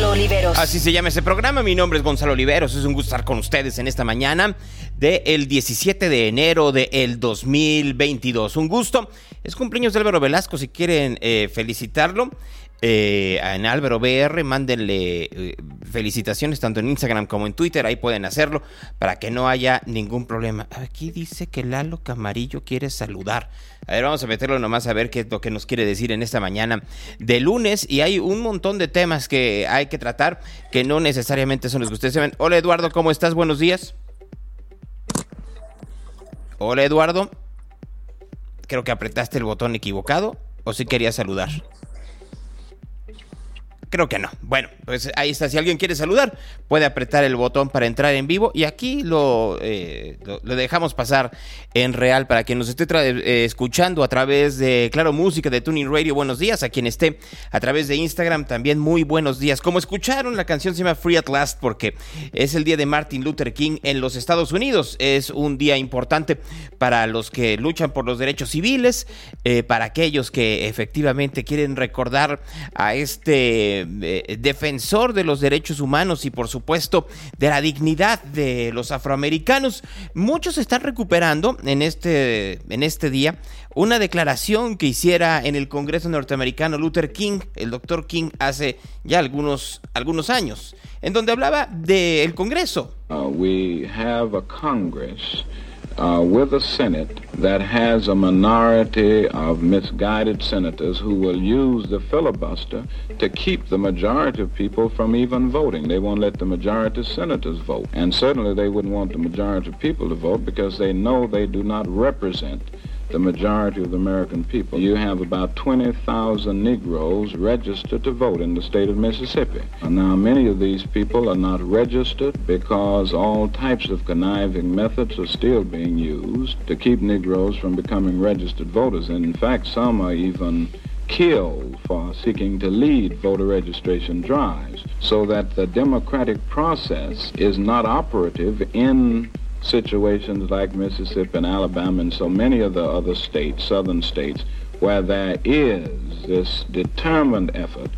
Gonzalo Oliveros. Así se llama este programa. Mi nombre es Gonzalo Oliveros. Es un gusto estar con ustedes en esta mañana del 17 de enero del 2022. Un gusto. Es cumpleaños de Álvaro Velasco. Si quieren eh, felicitarlo, eh, en Álvaro BR, mándenle eh, felicitaciones tanto en Instagram como en Twitter. Ahí pueden hacerlo para que no haya ningún problema. Aquí dice que Lalo Camarillo quiere saludar. A ver, vamos a meterlo nomás a ver qué es lo que nos quiere decir en esta mañana de lunes. Y hay un montón de temas que hay que tratar que no necesariamente son los que ustedes saben. Hola Eduardo, ¿cómo estás? Buenos días. Hola Eduardo. Creo que apretaste el botón equivocado o si querías saludar. Creo que no. Bueno, pues ahí está. Si alguien quiere saludar, puede apretar el botón para entrar en vivo. Y aquí lo, eh, lo, dejamos pasar en real para quien nos esté eh, escuchando a través de Claro Música, de Tuning Radio. Buenos días. A quien esté a través de Instagram, también muy buenos días. Como escucharon, la canción se llama Free at Last porque es el día de Martin Luther King en los Estados Unidos. Es un día importante para los que luchan por los derechos civiles, eh, para aquellos que efectivamente quieren recordar a este eh, defensor de los derechos humanos y por supuesto de la dignidad de los afroamericanos. Muchos están recuperando en este, en este día una declaración que hiciera en el Congreso norteamericano Luther King, el doctor King, hace ya algunos, algunos años, en donde hablaba del Congreso. Uh, we have a Congress uh, with a Senate that has a minority of misguided senators who will use the filibuster to keep the majority of people from even voting. They won't let the majority of senators vote. And certainly they wouldn't want the majority of people to vote because they know they do not represent the majority of the American people. You have about 20,000 Negroes registered to vote in the state of Mississippi. And now, many of these people are not registered because all types of conniving methods are still being used to keep Negroes from becoming registered voters. And in fact, some are even killed for seeking to lead voter registration drives so that the democratic process is not operative in situations like Mississippi and Alabama and so many of the other states, southern states, where there is this determined effort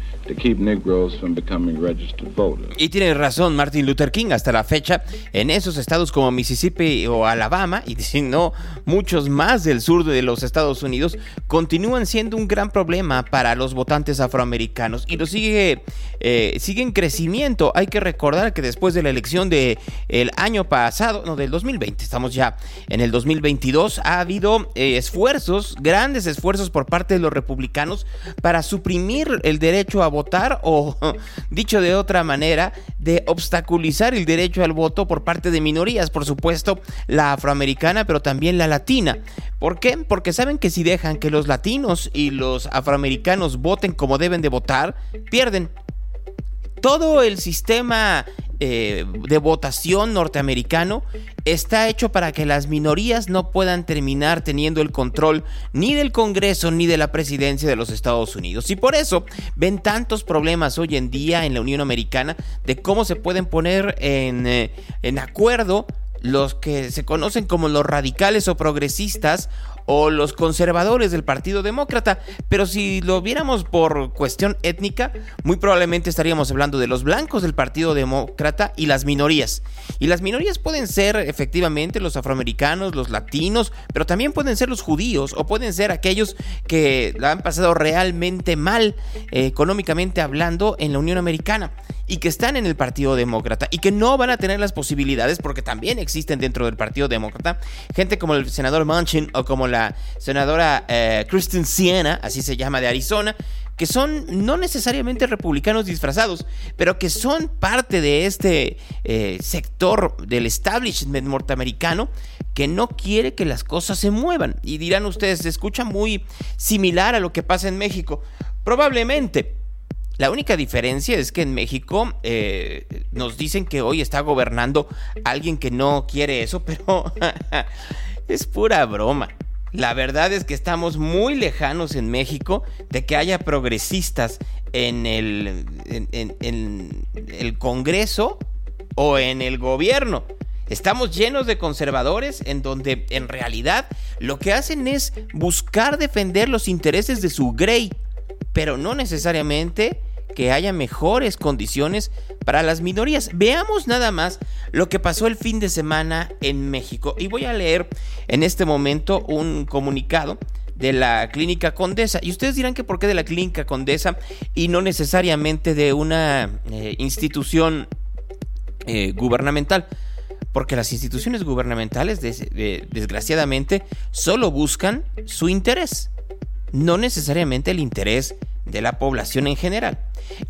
Y tiene razón Martin Luther King, hasta la fecha, en esos estados como Mississippi o Alabama, y si no, muchos más del sur de los Estados Unidos, continúan siendo un gran problema para los votantes afroamericanos y lo sigue, eh, sigue en crecimiento. Hay que recordar que después de la elección del el año pasado, no, del 2020, estamos ya en el 2022, ha habido eh, esfuerzos, grandes esfuerzos por parte de los republicanos para suprimir el derecho a votar o, dicho de otra manera, de obstaculizar el derecho al voto por parte de minorías, por supuesto, la afroamericana, pero también la latina. ¿Por qué? Porque saben que si dejan que los latinos y los afroamericanos voten como deben de votar, pierden. Todo el sistema eh, de votación norteamericano está hecho para que las minorías no puedan terminar teniendo el control ni del Congreso ni de la presidencia de los Estados Unidos. Y por eso ven tantos problemas hoy en día en la Unión Americana de cómo se pueden poner en, eh, en acuerdo los que se conocen como los radicales o progresistas o los conservadores del Partido Demócrata, pero si lo viéramos por cuestión étnica, muy probablemente estaríamos hablando de los blancos del Partido Demócrata y las minorías. Y las minorías pueden ser efectivamente los afroamericanos, los latinos, pero también pueden ser los judíos o pueden ser aquellos que la han pasado realmente mal eh, económicamente hablando en la Unión Americana y que están en el Partido Demócrata y que no van a tener las posibilidades porque también existen dentro del Partido Demócrata gente como el senador Manchin o como la senadora eh, Kristen Siena, así se llama, de Arizona, que son no necesariamente republicanos disfrazados, pero que son parte de este eh, sector del establishment norteamericano que no quiere que las cosas se muevan. Y dirán ustedes, se escucha muy similar a lo que pasa en México. Probablemente, la única diferencia es que en México eh, nos dicen que hoy está gobernando alguien que no quiere eso, pero es pura broma. La verdad es que estamos muy lejanos en México de que haya progresistas en el, en, el Congreso o en el gobierno. Estamos llenos de conservadores en donde en realidad lo que hacen es buscar defender los intereses de su Grey, pero no necesariamente que haya mejores condiciones para las minorías. Veamos nada más lo que pasó el fin de semana en México. Y voy a leer en este momento un comunicado de la Clínica Condesa. Y ustedes dirán que por qué de la Clínica Condesa y no necesariamente de una eh, institución eh, gubernamental. Porque las instituciones gubernamentales, desgraciadamente, solo buscan su interés, no necesariamente el interés de la población en general.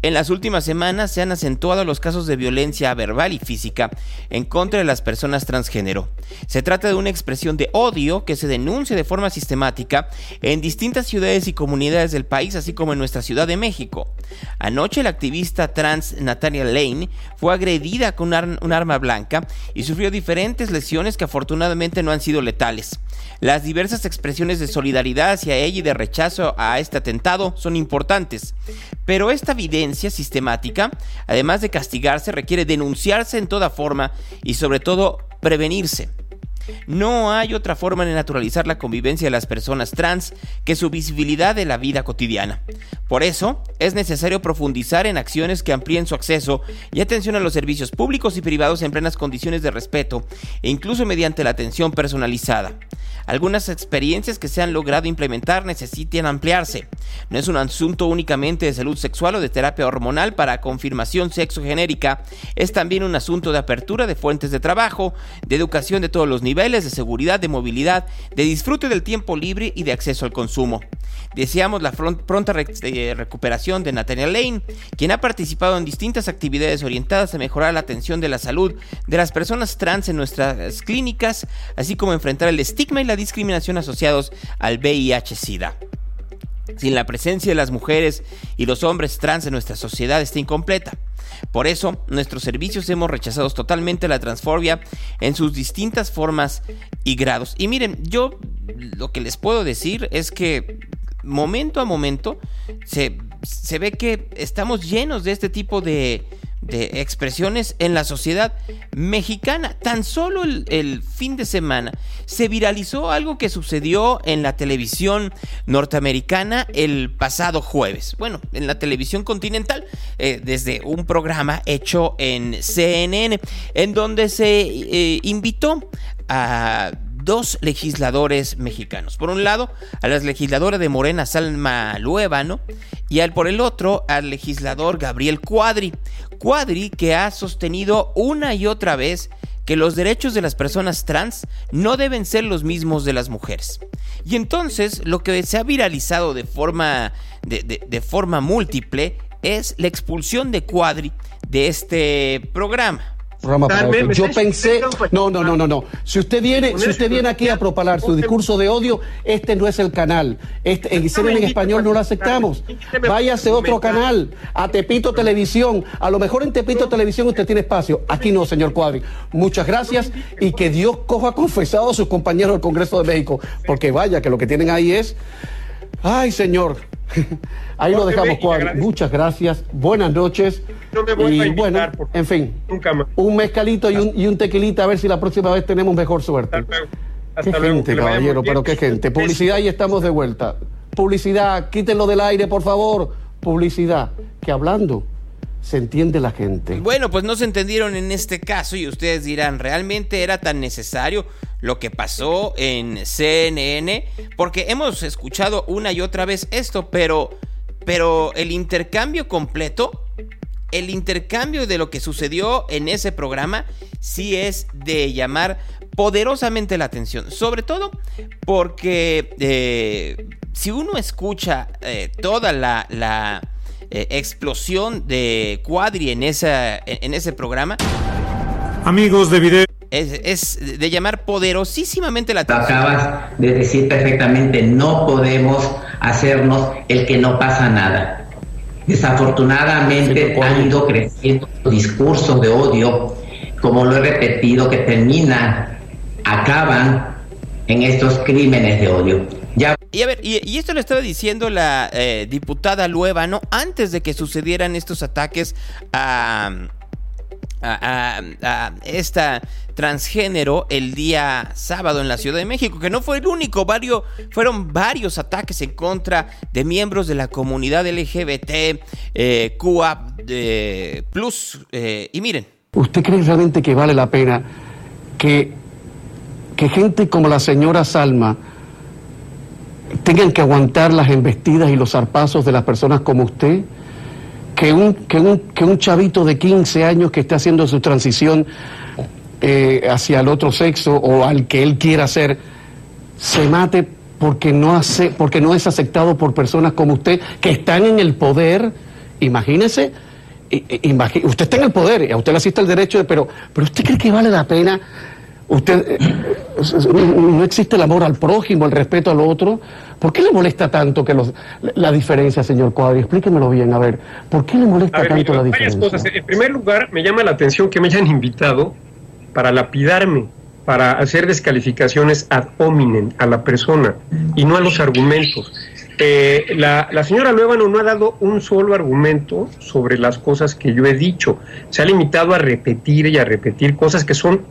En las últimas semanas se han acentuado los casos de violencia verbal y física en contra de las personas transgénero. Se trata de una expresión de odio que se denuncia de forma sistemática en distintas ciudades y comunidades del país, así como en nuestra Ciudad de México. Anoche la activista trans Natalia Lane fue agredida con un arma blanca y sufrió diferentes lesiones que afortunadamente no han sido letales. Las diversas expresiones de solidaridad hacia ella y de rechazo a este atentado son importantes, pero esta evidencia sistemática, además de castigarse, requiere denunciarse en toda forma y sobre todo prevenirse. No hay otra forma de naturalizar la convivencia de las personas trans que su visibilidad de la vida cotidiana. Por eso, es necesario profundizar en acciones que amplíen su acceso y atención a los servicios públicos y privados en plenas condiciones de respeto e incluso mediante la atención personalizada. Algunas experiencias que se han logrado implementar necesitan ampliarse. No es un asunto únicamente de salud sexual o de terapia hormonal para confirmación sexogenérica, es también un asunto de apertura de fuentes de trabajo, de educación de todos los niveles, de seguridad, de movilidad, de disfrute del tiempo libre y de acceso al consumo. Deseamos la pronta eh, recuperación de Nathaniel Lane, quien ha participado en distintas actividades orientadas a mejorar la atención de la salud de las personas trans en nuestras clínicas, así como enfrentar el estigma y la discriminación asociados al VIH-Sida. Sin la presencia de las mujeres y los hombres trans en nuestra sociedad está incompleta. Por eso, nuestros servicios hemos rechazado totalmente la transfobia en sus distintas formas y grados. Y miren, yo lo que les puedo decir es que momento a momento se, se ve que estamos llenos de este tipo de de expresiones en la sociedad mexicana. Tan solo el, fin de semana se viralizó algo que sucedió en la televisión norteamericana el pasado jueves. Bueno, en la televisión continental, eh, desde un programa hecho en CNN, en donde se eh, invitó a dos legisladores mexicanos. Por un lado, a la legisladora de Morena, Salma Luébano, y al por el otro, al legislador Gabriel Cuadri. Cuadri que ha sostenido una y otra vez que los derechos de las personas trans no deben ser los mismos de las mujeres. Y entonces lo que se ha viralizado de forma, de, forma múltiple es la expulsión de Cuadri de este programa. Yo pensé, no, no, no, no, no. Si usted viene, si usted viene aquí a propalar su discurso de odio, este no es el canal. Este, en en español no lo aceptamos. Váyase a otro canal, a Tepito Televisión. A lo mejor en Tepito Televisión usted tiene espacio. Aquí no, señor Cuadri. Muchas gracias y que Dios coja confesado a sus compañeros del Congreso de México, porque vaya que lo que tienen ahí es, ay, señor. Ahí lo dejamos, Cuadri. Muchas gracias. Buenas noches. No me voy y a bueno, en fin, un mezcalito y un, y un, tequilita a ver si la próxima vez tenemos mejor suerte. qué gente, caballero, pero qué gente. Publicidad y estamos de vuelta. Publicidad, quítenlo del aire, por favor. Publicidad, que hablando se entiende la gente. Bueno, pues no se entendieron en este caso y ustedes dirán, ¿realmente era tan necesario lo que pasó en CNN? Porque hemos escuchado una y otra vez esto, pero, pero el intercambio completo, el intercambio de lo que sucedió en ese programa, sí es de llamar poderosamente la atención. Sobre todo porque eh, si uno escucha eh, toda la eh, explosión de Cuadri en, esa, en ese programa. Amigos de video. Es, de llamar poderosísimamente la atención. Acabas de decir perfectamente, no podemos hacernos el que no pasa nada. Desafortunadamente han ido creciendo discursos de odio, como lo he repetido, que terminan, acaban en estos crímenes de odio. Y a ver, y, esto lo estaba diciendo la eh, diputada Lueva, ¿no? Antes de que sucedieran estos ataques a, a, esta transgénero el día sábado en la Ciudad de México, que no fue el único, varios, fueron varios ataques en contra de miembros de la comunidad LGBT, eh, eh, Plus, eh, y miren. ¿Usted cree realmente que vale la pena que, que gente como la señora Salma, tengan que aguantar las embestidas y los zarpazos de las personas como usted, que un, que un, que un chavito de 15 años que esté haciendo su transición eh, hacia el otro sexo o al que él quiera ser, se mate porque no, hace, porque no es aceptado por personas como usted que están en el poder, imagínese, usted está en el poder, a usted le asiste el derecho, pero, pero usted cree que vale la pena usted eh, no existe el amor al prójimo, el respeto al otro. ¿Por qué le molesta tanto que los, la diferencia, señor Cuadri? Explíquemelo bien, a ver, ¿por qué le molesta tanto la diferencia? Cosas. En primer lugar, me llama la atención que me hayan invitado para lapidarme, para hacer descalificaciones ad hominem a la persona y no a los argumentos. Eh, la, la, señora Luevano no ha dado un solo argumento sobre las cosas que yo he dicho. Se ha limitado a repetir y a repetir cosas que son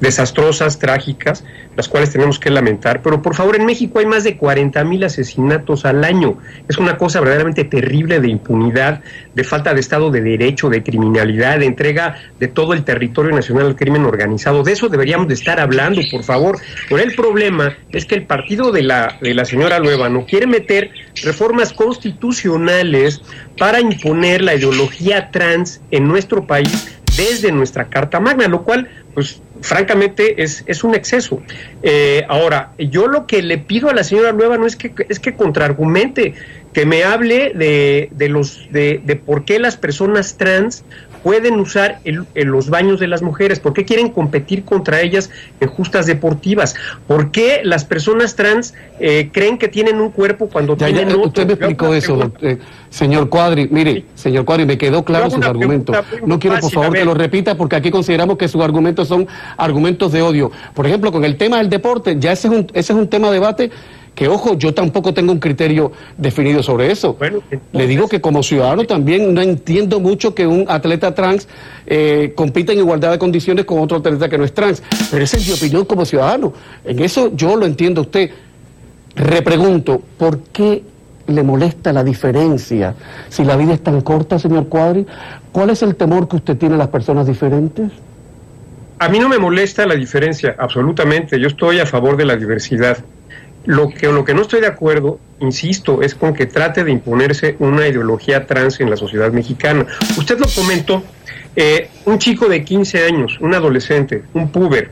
desastrosas, trágicas, las cuales tenemos que lamentar. Pero por favor, en México hay más de 40 mil asesinatos al año. Es una cosa verdaderamente terrible de impunidad, de falta de Estado de Derecho, de criminalidad, de entrega de todo el territorio nacional al crimen organizado. De eso deberíamos de estar hablando, por favor. Pero el problema es que el partido de la, de la señora Luevano quiere meter reformas constitucionales para imponer la ideología trans en nuestro país desde nuestra Carta Magna, lo cual, pues, francamente, es, es un exceso. Eh, ahora, yo lo que le pido a la señora Nueva no es que, es que contraargumente, que me hable de, de los, de, de por qué las personas trans pueden usar en los baños de las mujeres? ¿Por qué quieren competir contra ellas en justas deportivas? ¿Por qué las personas trans eh, creen que tienen un cuerpo cuando tienen otro? Usted me explicó eso, eh, señor Cuadri. Mire, señor Cuadri, me quedó claro sus argumentos. No quiero, por favor, que lo repita porque aquí consideramos que sus argumentos son argumentos de odio. Por ejemplo, con el tema del deporte, ya ese es un, ese es un tema de debate Que ojo, yo tampoco tengo un criterio definido sobre eso. Le digo que como ciudadano también no entiendo mucho que un atleta trans eh, compita en igualdad de condiciones con otro atleta que no es trans. Pero esa es mi opinión como ciudadano. En eso yo lo entiendo usted. Repregunto, ¿por qué le molesta la diferencia? Si la vida es tan corta, señor Cuadri, ¿cuál es el temor que usted tiene a las personas diferentes? A mí no me molesta la diferencia, absolutamente. Yo estoy a favor de la diversidad. Lo que, lo que no estoy de acuerdo, insisto, es con que trate de imponerse una ideología trans en la sociedad mexicana. Usted lo comentó, eh, un chico de 15 años, un adolescente, un puber,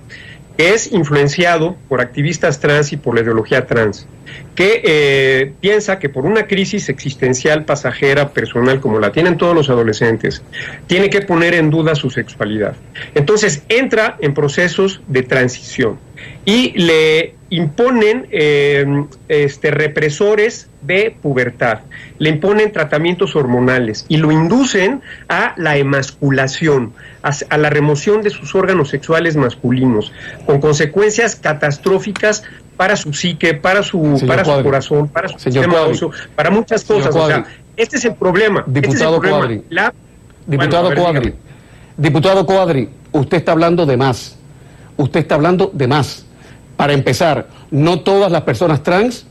que es influenciado por activistas trans y por la ideología trans, que eh, piensa que por una crisis existencial pasajera, personal, como la tienen todos los adolescentes, tiene que poner en duda su sexualidad. Entonces entra en procesos de transición y le imponen eh, este, represores de pubertad, le imponen tratamientos hormonales y lo inducen a la emasculación, a, la remoción de sus órganos sexuales masculinos, con consecuencias catastróficas para su psique, para su, para su corazón, para su sistema para muchas cosas. O sea, este es el problema. Este Diputado Cuadri. Diputado Cuadri. Diputado Cuadri, usted está hablando de más. Usted está hablando de más. Para empezar, no todas las personas trans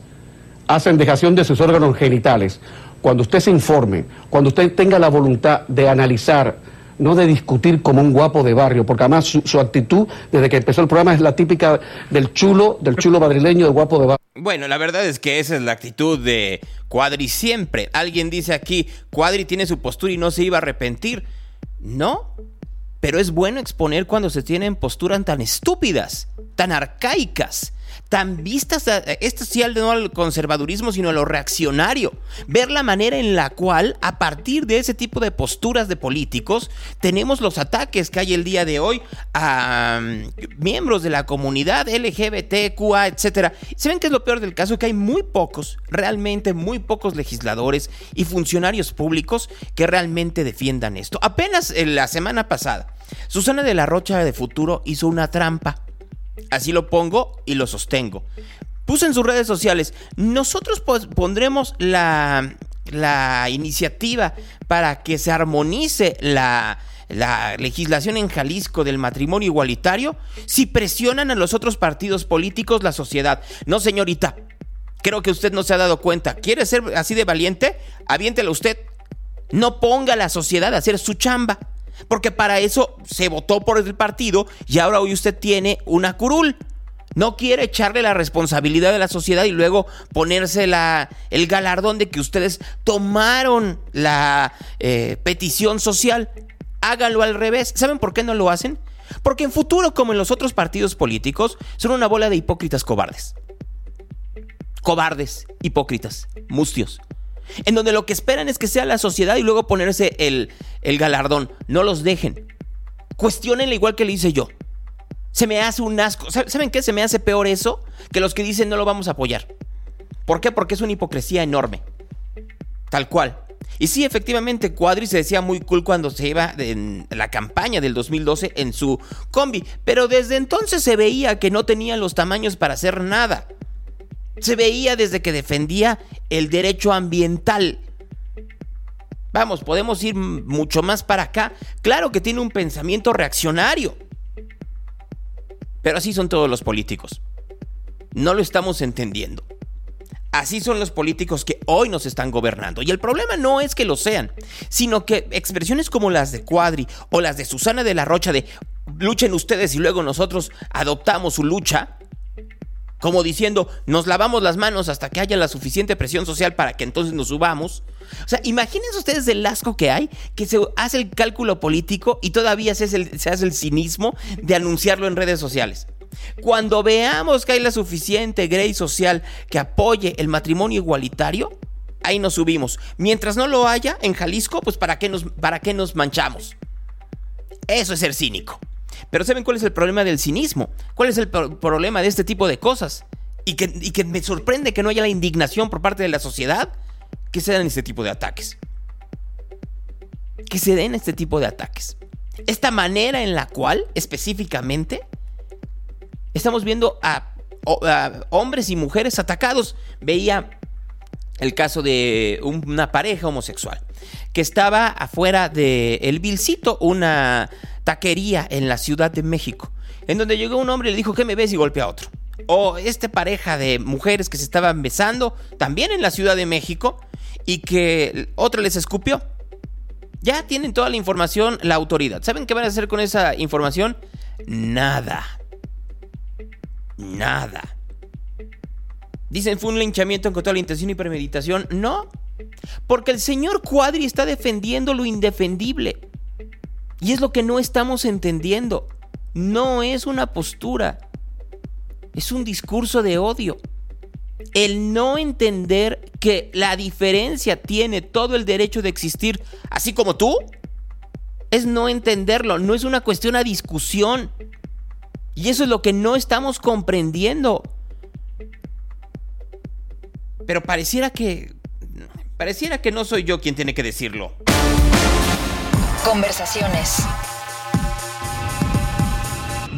hacen dejación de sus órganos genitales. Cuando usted se informe, cuando usted tenga la voluntad de analizar, no de discutir como un guapo de barrio, porque además su, actitud desde que empezó el programa es la típica del chulo, del chulo madrileño, de guapo de barrio. Bueno, la verdad es que esa es la actitud de Cuadri siempre. Alguien dice aquí, Cuadri tiene su postura y no se iba a arrepentir. No, pero es bueno exponer cuando se tienen posturas tan estúpidas, tan arcaicas, tan vistas, a, esto sí no al conservadurismo, sino a lo reaccionario. Ver la manera en la cual, a partir de ese tipo de posturas de políticos, tenemos los ataques que hay el día de hoy a mm, miembros de la comunidad LGBTQA, etcétera. ¿Se ven que es lo peor del caso? Que hay muy pocos, realmente muy pocos legisladores y funcionarios públicos que realmente defiendan esto. Apenas en la semana pasada, Susana de la Rocha de Futuro hizo una trampa Así lo pongo y lo sostengo. Puse en sus redes sociales, nosotros pondremos la, la iniciativa para que se armonice la, la legislación en Jalisco del matrimonio igualitario si presionan a los otros partidos políticos, la sociedad. No, señorita, creo que usted no se ha dado cuenta. ¿Quiere ser así de valiente? Aviéntelo usted. No ponga a la sociedad a hacer su chamba. Porque para eso se votó por el partido y ahora hoy usted tiene una curul. No quiere echarle la responsabilidad de la sociedad y luego ponerse la, el galardón de que ustedes tomaron la eh, petición social. Háganlo al revés. ¿Saben por qué no lo hacen? Porque en futuro, como en los otros partidos políticos, son una bola de hipócritas cobardes. Cobardes, hipócritas, mustios en donde lo que esperan es que sea la sociedad y luego ponerse el, el galardón. No los dejen. Cuestionenle igual que le hice yo. Se me hace un asco. ¿Saben qué? Se me hace peor eso que los que dicen no lo vamos a apoyar. ¿Por qué? Porque es una hipocresía enorme. Tal cual. Y sí, efectivamente, Cuadri se decía muy cool cuando se iba en la campaña del 2012 en su combi, pero desde entonces se veía que no tenía los tamaños para hacer nada se veía desde que defendía el derecho ambiental. Vamos, podemos ir mucho más para acá. Claro que tiene un pensamiento reaccionario. Pero así son todos los políticos. No lo estamos entendiendo. Así son los políticos que hoy nos están gobernando. Y el problema no es que lo sean, sino que expresiones como las de Cuadri o las de Susana de la Rocha de luchen ustedes y luego nosotros adoptamos su lucha, como diciendo, nos lavamos las manos hasta que haya la suficiente presión social para que entonces nos subamos. O sea, imagínense ustedes el asco que hay, que se hace el cálculo político y todavía se hace el, cinismo de anunciarlo en redes sociales. Cuando veamos que hay la suficiente grey social que apoye el matrimonio igualitario, ahí nos subimos. Mientras no lo haya en Jalisco, pues ¿para qué nos, para qué nos manchamos? Eso es ser cínico. Pero ¿saben cuál es el problema del cinismo? ¿Cuál es el problema de este tipo de cosas? Y que, y que me sorprende que no haya la indignación por parte de la sociedad que se den este tipo de ataques. Que se den este tipo de ataques. Esta manera en la cual, específicamente, estamos viendo a hombres y mujeres atacados. Veía el caso de una pareja homosexual que estaba afuera de El Vilcito, una taquería en la Ciudad de México, en donde llegó un hombre y le dijo, ¿qué me ves? y golpea a otro. O esta pareja de mujeres que se estaban besando, también en la Ciudad de México, y que otra les escupió. Ya tienen toda la información la autoridad. ¿Saben qué van a hacer con esa información? Nada. Nada. Dicen fue un linchamiento con toda la intención y premeditación. No, porque el señor Cuadri está defendiendo lo indefendible. Y es lo que no estamos entendiendo. No es una postura. Es un discurso de odio. El no entender que la diferencia tiene todo el derecho de existir, así como tú, es no entenderlo. No es una cuestión a discusión. Y eso es lo que no estamos comprendiendo. Pero pareciera que Pareciera que no soy yo quien tiene que decirlo. Conversaciones.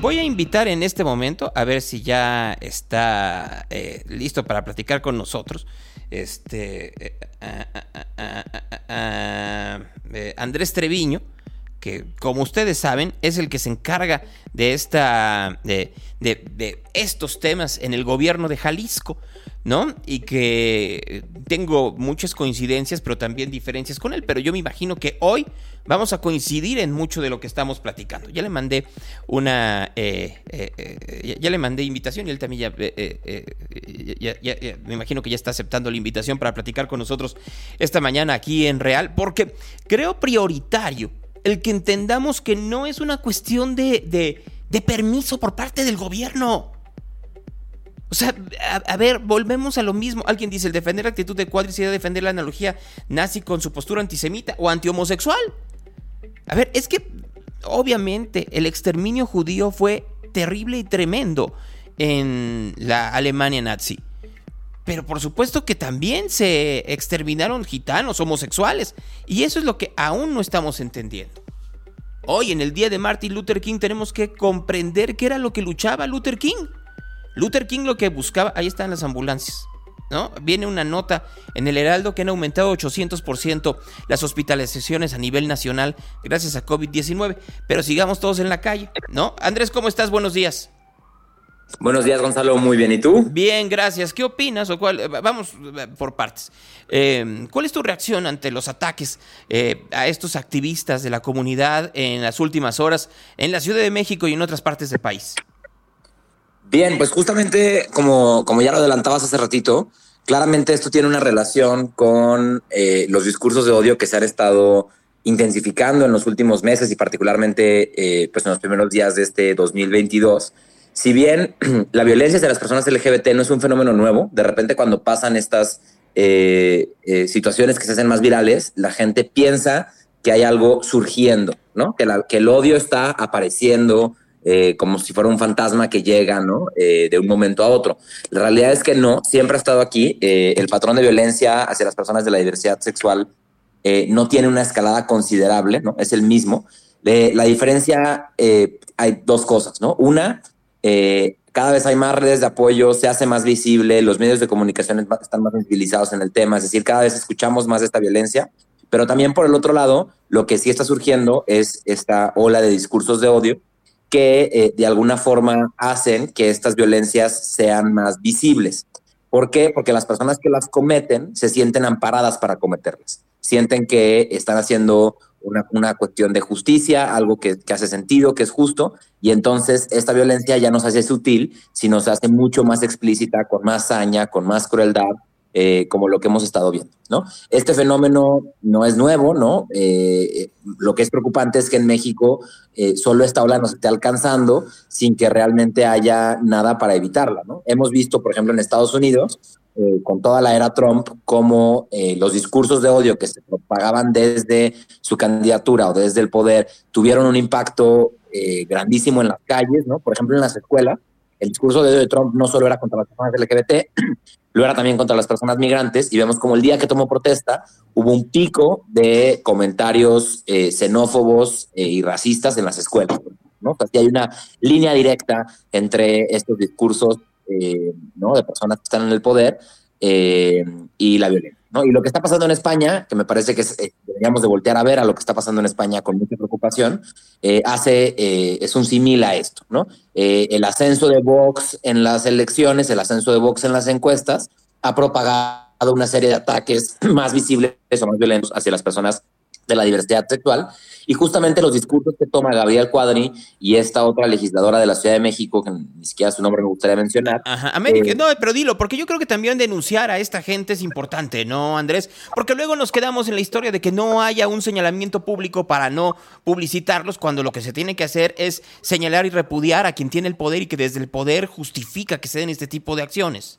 Voy a invitar en este momento a ver si ya está eh, listo para platicar con nosotros. Este eh, eh, Andrés Treviño, que como ustedes saben es el que se encarga de esta de, de estos temas en el gobierno de Jalisco. ¿No? Y que tengo muchas coincidencias, pero también diferencias con él, pero yo me imagino que hoy vamos a coincidir en mucho de lo que estamos platicando. Ya le mandé una, eh, eh, eh, ya, le mandé invitación y él también ya, me imagino que ya está aceptando la invitación para platicar con nosotros esta mañana aquí en Real, porque creo prioritario el que entendamos que no es una cuestión de, de permiso por parte del gobierno. O sea, a, ver, volvemos a lo mismo. Alguien dice, el defender la actitud de Cuadri sería defender la analogía nazi con su postura antisemita o antihomosexual. A ver, es que obviamente el exterminio judío fue terrible y tremendo en la Alemania nazi. Pero por supuesto que también se exterminaron gitanos, homosexuales. Y eso es lo que aún no estamos entendiendo. Hoy, en el día de Martin Luther King, tenemos que comprender qué era lo que luchaba Luther King. Luther King lo que buscaba, ahí están las ambulancias. ¿No? Viene una nota en el Heraldo que han aumentado 800% las hospitalizaciones a nivel nacional gracias a COVID-19, pero sigamos todos en la calle, ¿no? Andrés, ¿cómo estás? Buenos días. Buenos días, Gonzalo. Muy bien. ¿Y tú? Bien, gracias. ¿Qué opinas? O cuál, vamos por partes. Eh, ¿Cuál es tu reacción ante los ataques eh, a estos activistas de la comunidad en las últimas horas en la Ciudad de México y en otras partes del país? Bien, pues justamente como, como ya lo adelantabas hace ratito, claramente esto tiene una relación con eh, los discursos de odio que se han estado intensificando en los últimos meses y particularmente eh, pues en los primeros días de este 2022. Si bien la violencia de las personas LGBT no es un fenómeno nuevo, de repente cuando pasan estas eh, situaciones que se hacen más virales, la gente piensa que hay algo surgiendo, ¿no? Que, la, que el odio está apareciendo, eh, como si fuera un fantasma que llega, ¿no? Eh, de un momento a otro. La realidad es que no, siempre ha estado aquí. Eh, el patrón de violencia hacia las personas de la diversidad sexual no tiene una escalada considerable, ¿no? Es el mismo. la diferencia, hay dos cosas, ¿no? Una, cada vez hay más redes de apoyo, se hace más visible, los medios de comunicación están más sensibilizados en el tema, es decir, cada vez escuchamos más de esta violencia, pero también por el otro lado, lo que sí está surgiendo es esta ola de discursos de odio que eh, de alguna forma hacen que estas violencias sean más visibles. ¿Por qué? Porque las personas que las cometen se sienten amparadas para cometerlas. Sienten que están haciendo una, una cuestión de justicia, algo que, que, hace sentido, que es justo, y entonces esta violencia ya no se hace sutil, sino se hace mucho más explícita, con más saña, con más crueldad, eh, como lo que hemos estado viendo, ¿no? Este fenómeno no es nuevo, ¿no? Eh, lo que es preocupante es que en México eh, solo esta ola nos esté alcanzando sin que realmente haya nada para evitarla, ¿no? Hemos visto, por ejemplo, en Estados Unidos, con toda la era Trump, cómo los discursos de odio que se propagaban desde su candidatura o desde el poder tuvieron un impacto grandísimo en las calles, ¿no? Por ejemplo, en las escuelas, el discurso de Trump no solo era contra las personas LGBT, lo era también contra las personas migrantes y vemos como el día que tomó protesta hubo un pico de comentarios eh, xenófobos eh, y racistas en las escuelas. ¿no? Hay una línea directa entre estos discursos eh, de personas que están en el poder eh, y la violencia. Y lo que está pasando en España, que me parece que eh, deberíamos de voltear a ver a lo que está pasando en España con mucha preocupación, eh, hace, es un símil a esto, ¿no? El ascenso de Vox en las elecciones, el ascenso de Vox en las encuestas, ha propagado una serie de ataques más visibles o más violentos hacia las personas de la diversidad sexual. Y justamente los discursos que toma Gabriel Cuadri y esta otra legisladora de la Ciudad de México, que ni siquiera su nombre me gustaría mencionar. Ajá, América, eh, no, pero dilo, porque yo creo que también denunciar a esta gente es importante, ¿no, Andrés? Porque luego nos quedamos en la historia de que no haya un señalamiento público para no publicitarlos, cuando lo que se tiene que hacer es señalar y repudiar a quien tiene el poder y que desde el poder justifica que se den este tipo de acciones.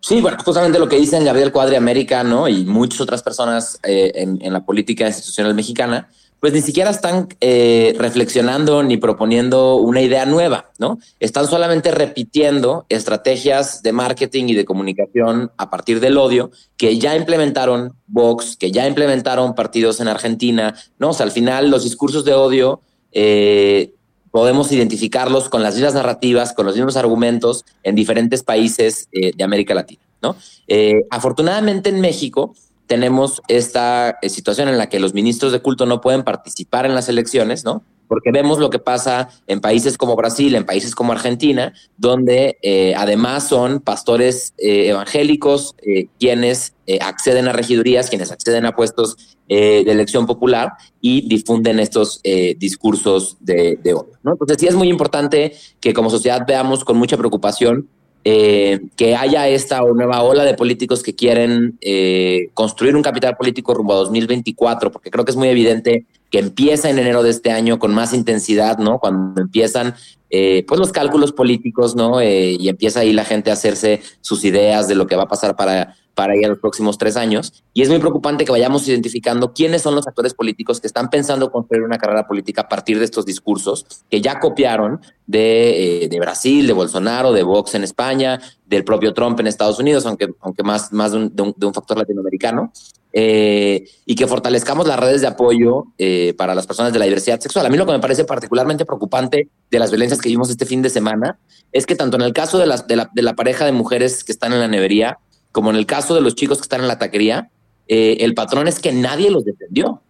Sí, bueno, justamente lo que dicen Gabriel Cuadri América, ¿no? Y muchas otras personas eh, en, la política institucional mexicana, pues ni siquiera están eh, reflexionando ni proponiendo una idea nueva, ¿no? Están solamente repitiendo estrategias de marketing y de comunicación a partir del odio que ya implementaron Vox, que ya implementaron partidos en Argentina, ¿no? O sea, al final los discursos de odio eh, podemos identificarlos con las mismas narrativas, con los mismos argumentos en diferentes países eh, de América Latina, ¿no? Eh, afortunadamente en México tenemos esta eh, situación en la que los ministros de culto no pueden participar en las elecciones, ¿no? Porque vemos lo que pasa en países como Brasil, en países como Argentina, donde eh, además son pastores eh, evangélicos eh, quienes eh, acceden a regidurías, quienes acceden a puestos de elección popular y difunden estos discursos de, de odio. Entonces sí es muy importante que como sociedad veamos con mucha preocupación eh, que haya esta nueva ola de políticos que quieren eh, construir un capital político rumbo a 2024, porque creo que es muy evidente que empieza en enero de este año con más intensidad, ¿no? Cuando empiezan eh, pues los cálculos políticos, ¿no? Eh, y empieza ahí la gente a hacerse sus ideas de lo que va a pasar para, para ir a los próximos tres años. Y es muy preocupante que vayamos identificando quiénes son los actores políticos que están pensando construir una carrera política a partir de estos discursos que ya copiaron de, eh, de Brasil, de Bolsonaro, de Vox en España, del propio Trump en Estados Unidos, aunque, aunque más, más de, un, de un- de un factor latinoamericano. eh, y que fortalezcamos las redes de apoyo eh, para las personas de la diversidad sexual. A mí lo que me parece particularmente preocupante de las violencias que vimos este fin de semana es que tanto en el caso de, de, la, de la pareja de mujeres que están en la nevería, como en el caso de los chicos que están en la taquería, eh, el patrón es que nadie los defendió.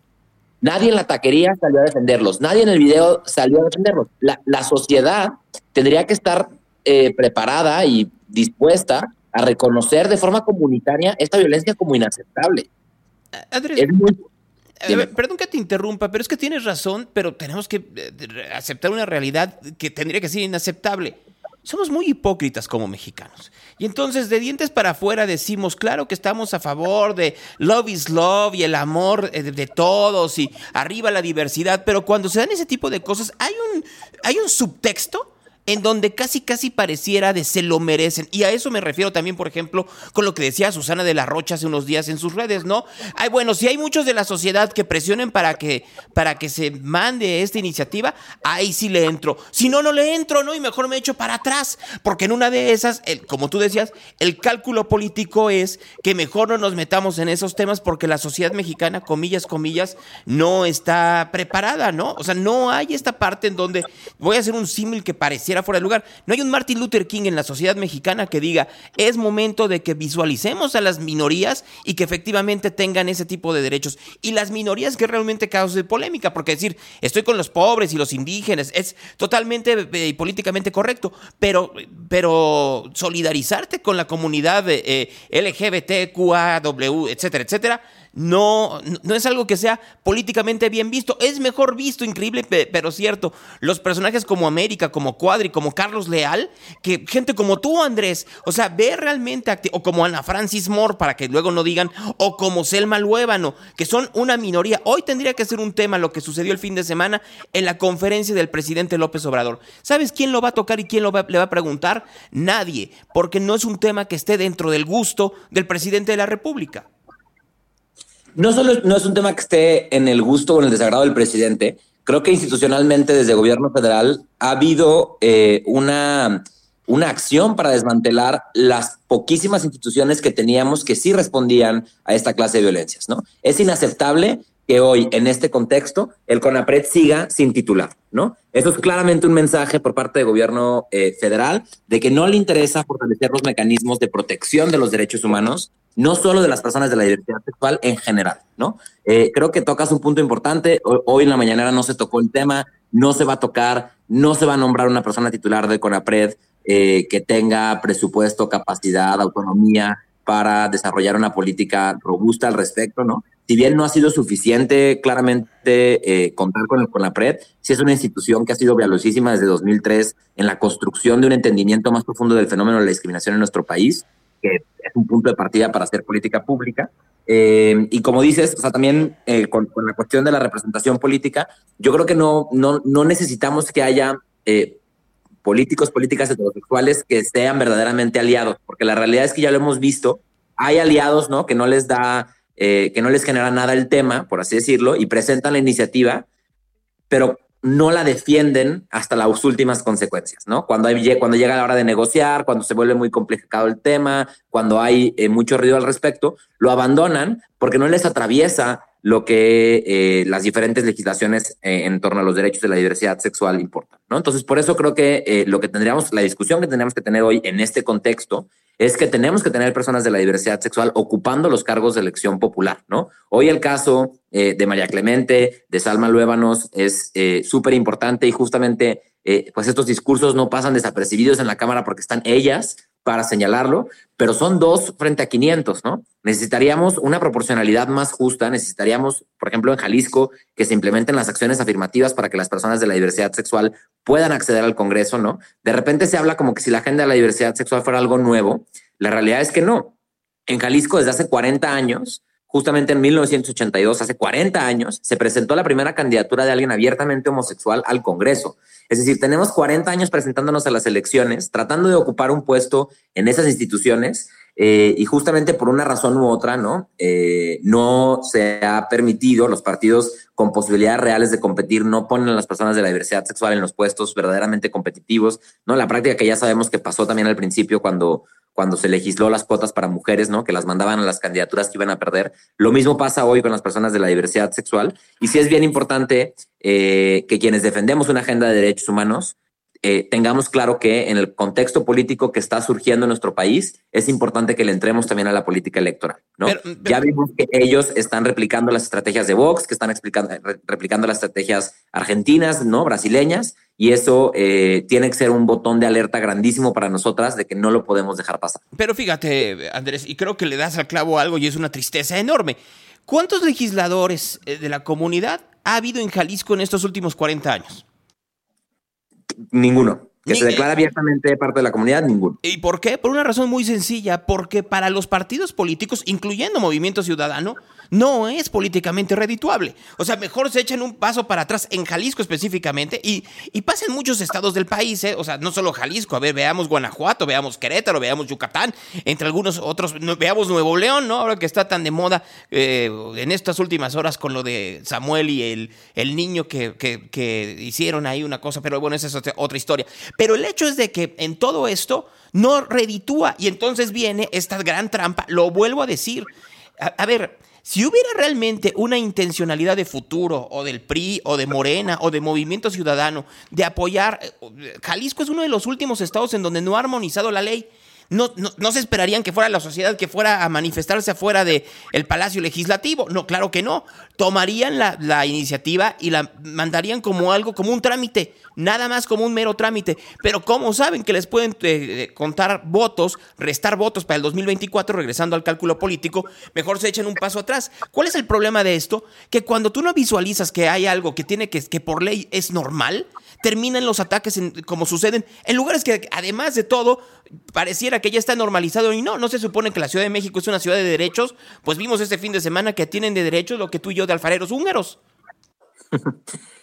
Nadie en la taquería salió a defenderlos, nadie en el video salió a defenderlos. La, la sociedad tendría que estar eh, preparada y dispuesta a reconocer de forma comunitaria esta violencia como inaceptable. Andrés, Es muy, A Dime. ver, perdón que te interrumpa, pero es que tienes razón, pero tenemos que eh, aceptar una realidad que tendría que ser inaceptable. Somos muy hipócritas como mexicanos. Y entonces de dientes para afuera decimos, claro que estamos a favor de love is love y el amor eh, de, de todos y arriba la diversidad, pero cuando se dan ese tipo de cosas hay un, hay un subtexto en donde casi casi pareciera de se lo merecen. Y a eso me refiero también, por ejemplo, con lo que decía Susana de la Rocha hace unos días en sus redes, ¿no? Ay, bueno, si hay muchos de la sociedad que presionen para que, para que se mande esta iniciativa, ahí sí le entro. Si no, no le entro, ¿no? Y mejor me echo para atrás. Porque en una de esas, como tú decías, el cálculo político es que mejor no nos metamos en esos temas porque la sociedad mexicana, comillas, comillas, no está preparada, ¿no? O sea, no hay esta parte en donde voy a hacer un símil que pareciera fuera de lugar. No hay un Martin Luther King en la sociedad mexicana que diga, es momento de que visualicemos a las minorías y que efectivamente tengan ese tipo de derechos. Y las minorías que realmente causen polémica, porque decir, estoy con los pobres y los indígenas, es totalmente eh, políticamente correcto, pero, pero solidarizarte con la comunidad eh, LGBTQAW, etcétera, etcétera, no, no es algo que sea políticamente bien visto. Es mejor visto, increíble, pe- pero cierto. Los personajes como América, como Cuadri, como Carlos Leal, que gente como tú, Andrés, o sea, ve realmente, o como Ana Francis Moore, para que luego no digan, o como Selma Luébano, que son una minoría. Hoy tendría que ser un tema lo que sucedió el fin de semana en la conferencia del presidente López Obrador. ¿Sabes quién lo va a tocar y quién lo le va a preguntar? Nadie, porque no es un tema que esté dentro del gusto del presidente de la República. No solo no es un tema que esté en el gusto o en el desagrado del presidente, creo que institucionalmente desde el gobierno federal ha habido eh, una, una acción para desmantelar las poquísimas instituciones que teníamos que sí respondían a esta clase de violencias. ¿no? Es inaceptable que hoy, en este contexto, el CONAPRED siga sin titular, ¿no? Eso es claramente un mensaje por parte del gobierno eh, federal de que no le interesa fortalecer los mecanismos de protección de los derechos humanos, no solo de las personas de la diversidad sexual en general, ¿no? Eh, creo que tocas un punto importante. Hoy, en la mañana no se tocó el tema, no se va a tocar, no se va a nombrar una persona titular de CONAPRED eh, que tenga presupuesto, capacidad, autonomía para desarrollar una política robusta al respecto, ¿no? Si bien no ha sido suficiente claramente eh, contar con el CONAPRED, sí es una institución que ha sido valiosísima desde 2003 en la construcción de un entendimiento más profundo del fenómeno de la discriminación en nuestro país, que es un punto de partida para hacer política pública. Eh, y como dices, o sea, también eh, con, con, la cuestión de la representación política, yo creo que no, no, no necesitamos que haya políticos, políticas heterosexuales que sean verdaderamente aliados, porque la realidad es que ya lo hemos visto, hay aliados, ¿no? Que no les da, eh, que no les genera nada el tema, por así decirlo, y presentan la iniciativa, pero no la defienden hasta las últimas consecuencias, ¿no? Cuando, llega la hora de negociar, cuando se vuelve muy complicado el tema, cuando hay eh, mucho ruido al respecto, lo abandonan porque no les atraviesa lo que eh, las diferentes legislaciones en torno a los derechos de la diversidad sexual importan, ¿no? Entonces, por eso creo que lo que tendríamos, la discusión que tendríamos que tener hoy en este contexto es que tenemos que tener personas de la diversidad sexual ocupando los cargos de elección popular, ¿no? Hoy el caso de María Clemente, de Salma Luébanos, es súper importante y justamente, pues estos discursos no pasan desapercibidos en la Cámara porque están ellas para señalarlo, pero son dos frente a 500, ¿no? Necesitaríamos una proporcionalidad más justa, necesitaríamos, por ejemplo, en Jalisco, que se implementen las acciones afirmativas para que las personas de la diversidad sexual puedan acceder al Congreso, ¿no? De repente se habla como que si la agenda de la diversidad sexual fuera algo nuevo, la realidad es que no. En Jalisco, desde hace 40 años, justamente en 1982, hace 40 años, se presentó la primera candidatura de alguien abiertamente homosexual al Congreso. Es decir, tenemos 40 años presentándonos a las elecciones, tratando de ocupar un puesto en esas instituciones eh, y justamente por una razón u otra, ¿no? Eh, no se ha permitido, los partidos con posibilidades reales de competir no ponen a las personas de la diversidad sexual en los puestos verdaderamente competitivos, ¿no? La práctica que ya sabemos que pasó también al principio cuando cuando se legisló las cuotas para mujeres, ¿no? Que las mandaban a las candidaturas que iban a perder. Lo mismo pasa hoy con las personas de la diversidad sexual. Y sí es bien importante eh, que quienes defendemos una agenda de derechos humanos eh, tengamos claro que en el contexto político que está surgiendo en nuestro país, es importante que le entremos también a la política electoral, ¿no? ya vimos que ellos están replicando las estrategias de Vox, que están explicando, replicando las estrategias argentinas, ¿no? Brasileñas, y eso eh, tiene que ser un botón de alerta grandísimo para nosotras de que no lo podemos dejar pasar. Pero fíjate, Andrés, y creo que le das al clavo algo y es una tristeza enorme. ¿Cuántos legisladores eh, de la comunidad ha habido en Jalisco en estos últimos 40 años? Ninguno. Que se declara abiertamente parte de la comunidad, ninguno. ¿Y por qué? Por una razón muy sencilla, porque para los partidos políticos, incluyendo Movimiento Ciudadano, no es políticamente redituable. O sea, mejor se echan un paso para atrás en Jalisco específicamente y, y pasa en muchos estados del país, ¿eh? o sea, no solo Jalisco, a ver, veamos Guanajuato, veamos Querétaro, veamos Yucatán, entre algunos otros, veamos Nuevo León, ¿no? Ahora que está tan de moda eh, en estas últimas horas con lo de Samuel y el, el niño que, que, que hicieron ahí una cosa, pero bueno, esa es otra historia. Pero el hecho es de que en todo esto no reditúa y entonces viene esta gran trampa, lo vuelvo a decir. a ver, si hubiera realmente una intencionalidad de futuro, o del PRI, o de Morena, o de Movimiento Ciudadano, de apoyar, eh, Jalisco es uno de los últimos estados en donde no ha armonizado la ley. No, no, se esperarían que fuera la sociedad que fuera a manifestarse afuera del el Palacio Legislativo. No, claro que no. Tomarían la, la, iniciativa y la mandarían como algo, como un trámite, nada más como un mero trámite. Pero ¿cómo saben que les pueden eh, eh, contar votos, restar votos para el 2024, regresando al cálculo político? Mejor se echen un paso atrás. ¿Cuál es el problema de esto? Que cuando tú no visualizas que hay algo que tiene que, que por ley es normal, terminan los ataques como suceden en lugares que además de todo pareciera que ya está normalizado y no, no se supone que la Ciudad de México es una ciudad de derechos, pues vimos este fin de semana que tienen de derechos lo que tú y yo de alfareros húngaros.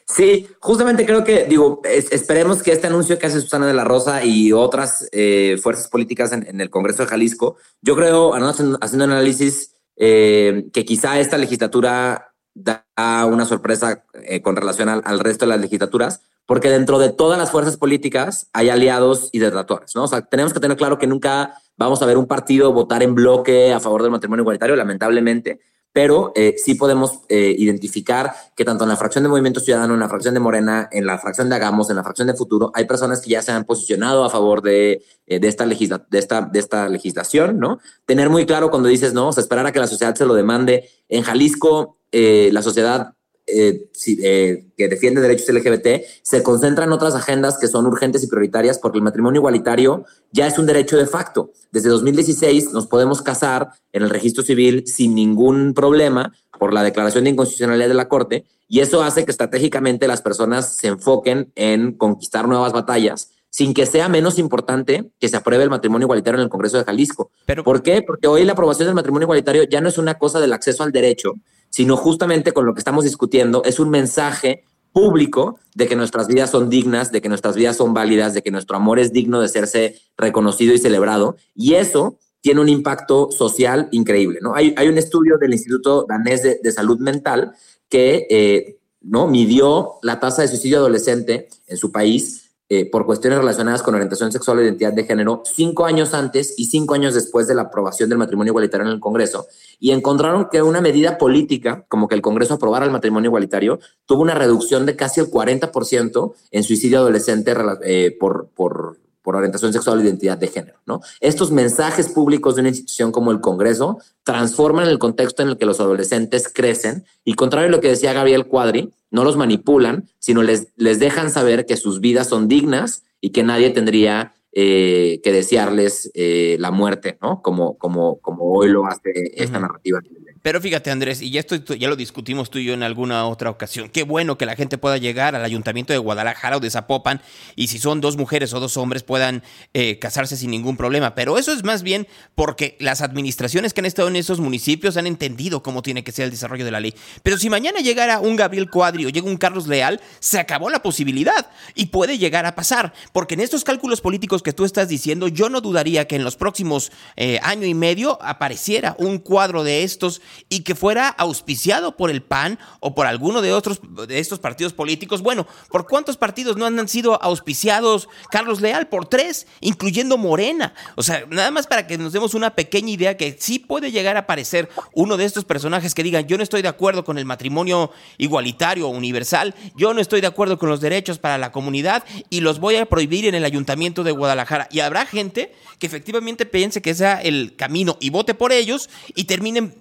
Sí, justamente creo que, digo, esperemos que este anuncio que hace Susana de la Rosa y otras eh, fuerzas políticas en, el Congreso de Jalisco, yo creo, haciendo análisis, eh, que quizá esta legislatura da una sorpresa eh, con relación al, resto de las legislaturas, porque dentro de todas las fuerzas políticas hay aliados y detractores, ¿no? O sea, tenemos que tener claro que nunca vamos a ver un partido votar en bloque a favor del matrimonio igualitario, lamentablemente, pero eh, sí podemos eh, identificar que tanto en la fracción de Movimiento Ciudadano, en la fracción de Morena, en la fracción de Hagamos, en la fracción de Futuro, hay personas que ya se han posicionado a favor de, eh, esta, legisla de, esta, de esta legislación, ¿no? Tener muy claro cuando dices, no, o sea, esperar a que la sociedad se lo demande. En Jalisco, la sociedad eh, eh, que defiende derechos LGBT se concentra en otras agendas que son urgentes y prioritarias porque el matrimonio igualitario ya es un derecho de facto. Desde 2016 nos podemos casar en el registro civil sin ningún problema por la declaración de inconstitucionalidad de la Corte y eso hace que estratégicamente las personas se enfoquen en conquistar nuevas batallas sin que sea menos importante que se apruebe el matrimonio igualitario en el Congreso de Jalisco. ¿Por qué? Porque hoy la aprobación del matrimonio igualitario ya no es una cosa del acceso al derecho, sino justamente con lo que estamos discutiendo es un mensaje público de que nuestras vidas son dignas, de que nuestras vidas son válidas, de que nuestro amor es digno de serse reconocido y celebrado. Y eso tiene un impacto social increíble. ¿no? Hay, hay un estudio del Instituto Danés de, Salud Mental que eh, ¿no? midió la tasa de suicidio adolescente en su país eh, por cuestiones relacionadas con orientación sexual o identidad de género cinco años antes y cinco años después de la aprobación del matrimonio igualitario en el Congreso y encontraron que una medida política, como que el Congreso aprobara el matrimonio igualitario, tuvo una reducción de casi el 40% en suicidio adolescente eh, por, por, por orientación sexual o identidad de género. ¿no? Estos mensajes públicos de una institución como el Congreso transforman el contexto en el que los adolescentes crecen y contrario a lo que decía Gabriel Cuadri, no los manipulan, sino les, les dejan saber que sus vidas son dignas y que nadie tendría eh, que desearles eh, la muerte, ¿no? Como, como, como hoy lo hace esta narrativa. Pero fíjate, Andrés, y ya, esto, ya lo discutimos tú y yo en alguna otra ocasión. Qué bueno que la gente pueda llegar al ayuntamiento de Guadalajara o de Zapopan y si son dos mujeres o dos hombres puedan eh, casarse sin ningún problema. Pero eso es más bien porque las administraciones que han estado en esos municipios han entendido cómo tiene que ser el desarrollo de la ley. Pero si mañana llegara un Gabriel Cuadri o llega un Carlos Leal, se acabó la posibilidad y puede llegar a pasar. Porque en estos cálculos políticos que tú estás diciendo, yo no dudaría que en los próximos eh, año y medio apareciera un cuadro de estos y que fuera auspiciado por el PAN o por alguno de otros de estos partidos políticos. Bueno, ¿por cuántos partidos no han sido auspiciados Carlos Leal? Por tres, incluyendo Morena. O sea, nada más para que nos demos una pequeña idea que sí puede llegar a aparecer uno de estos personajes que digan, yo no estoy de acuerdo con el matrimonio igualitario universal, yo no estoy de acuerdo con los derechos para la comunidad y los voy a prohibir en el ayuntamiento de Guadalajara. Y habrá gente que efectivamente piense que sea el camino y vote por ellos y terminen,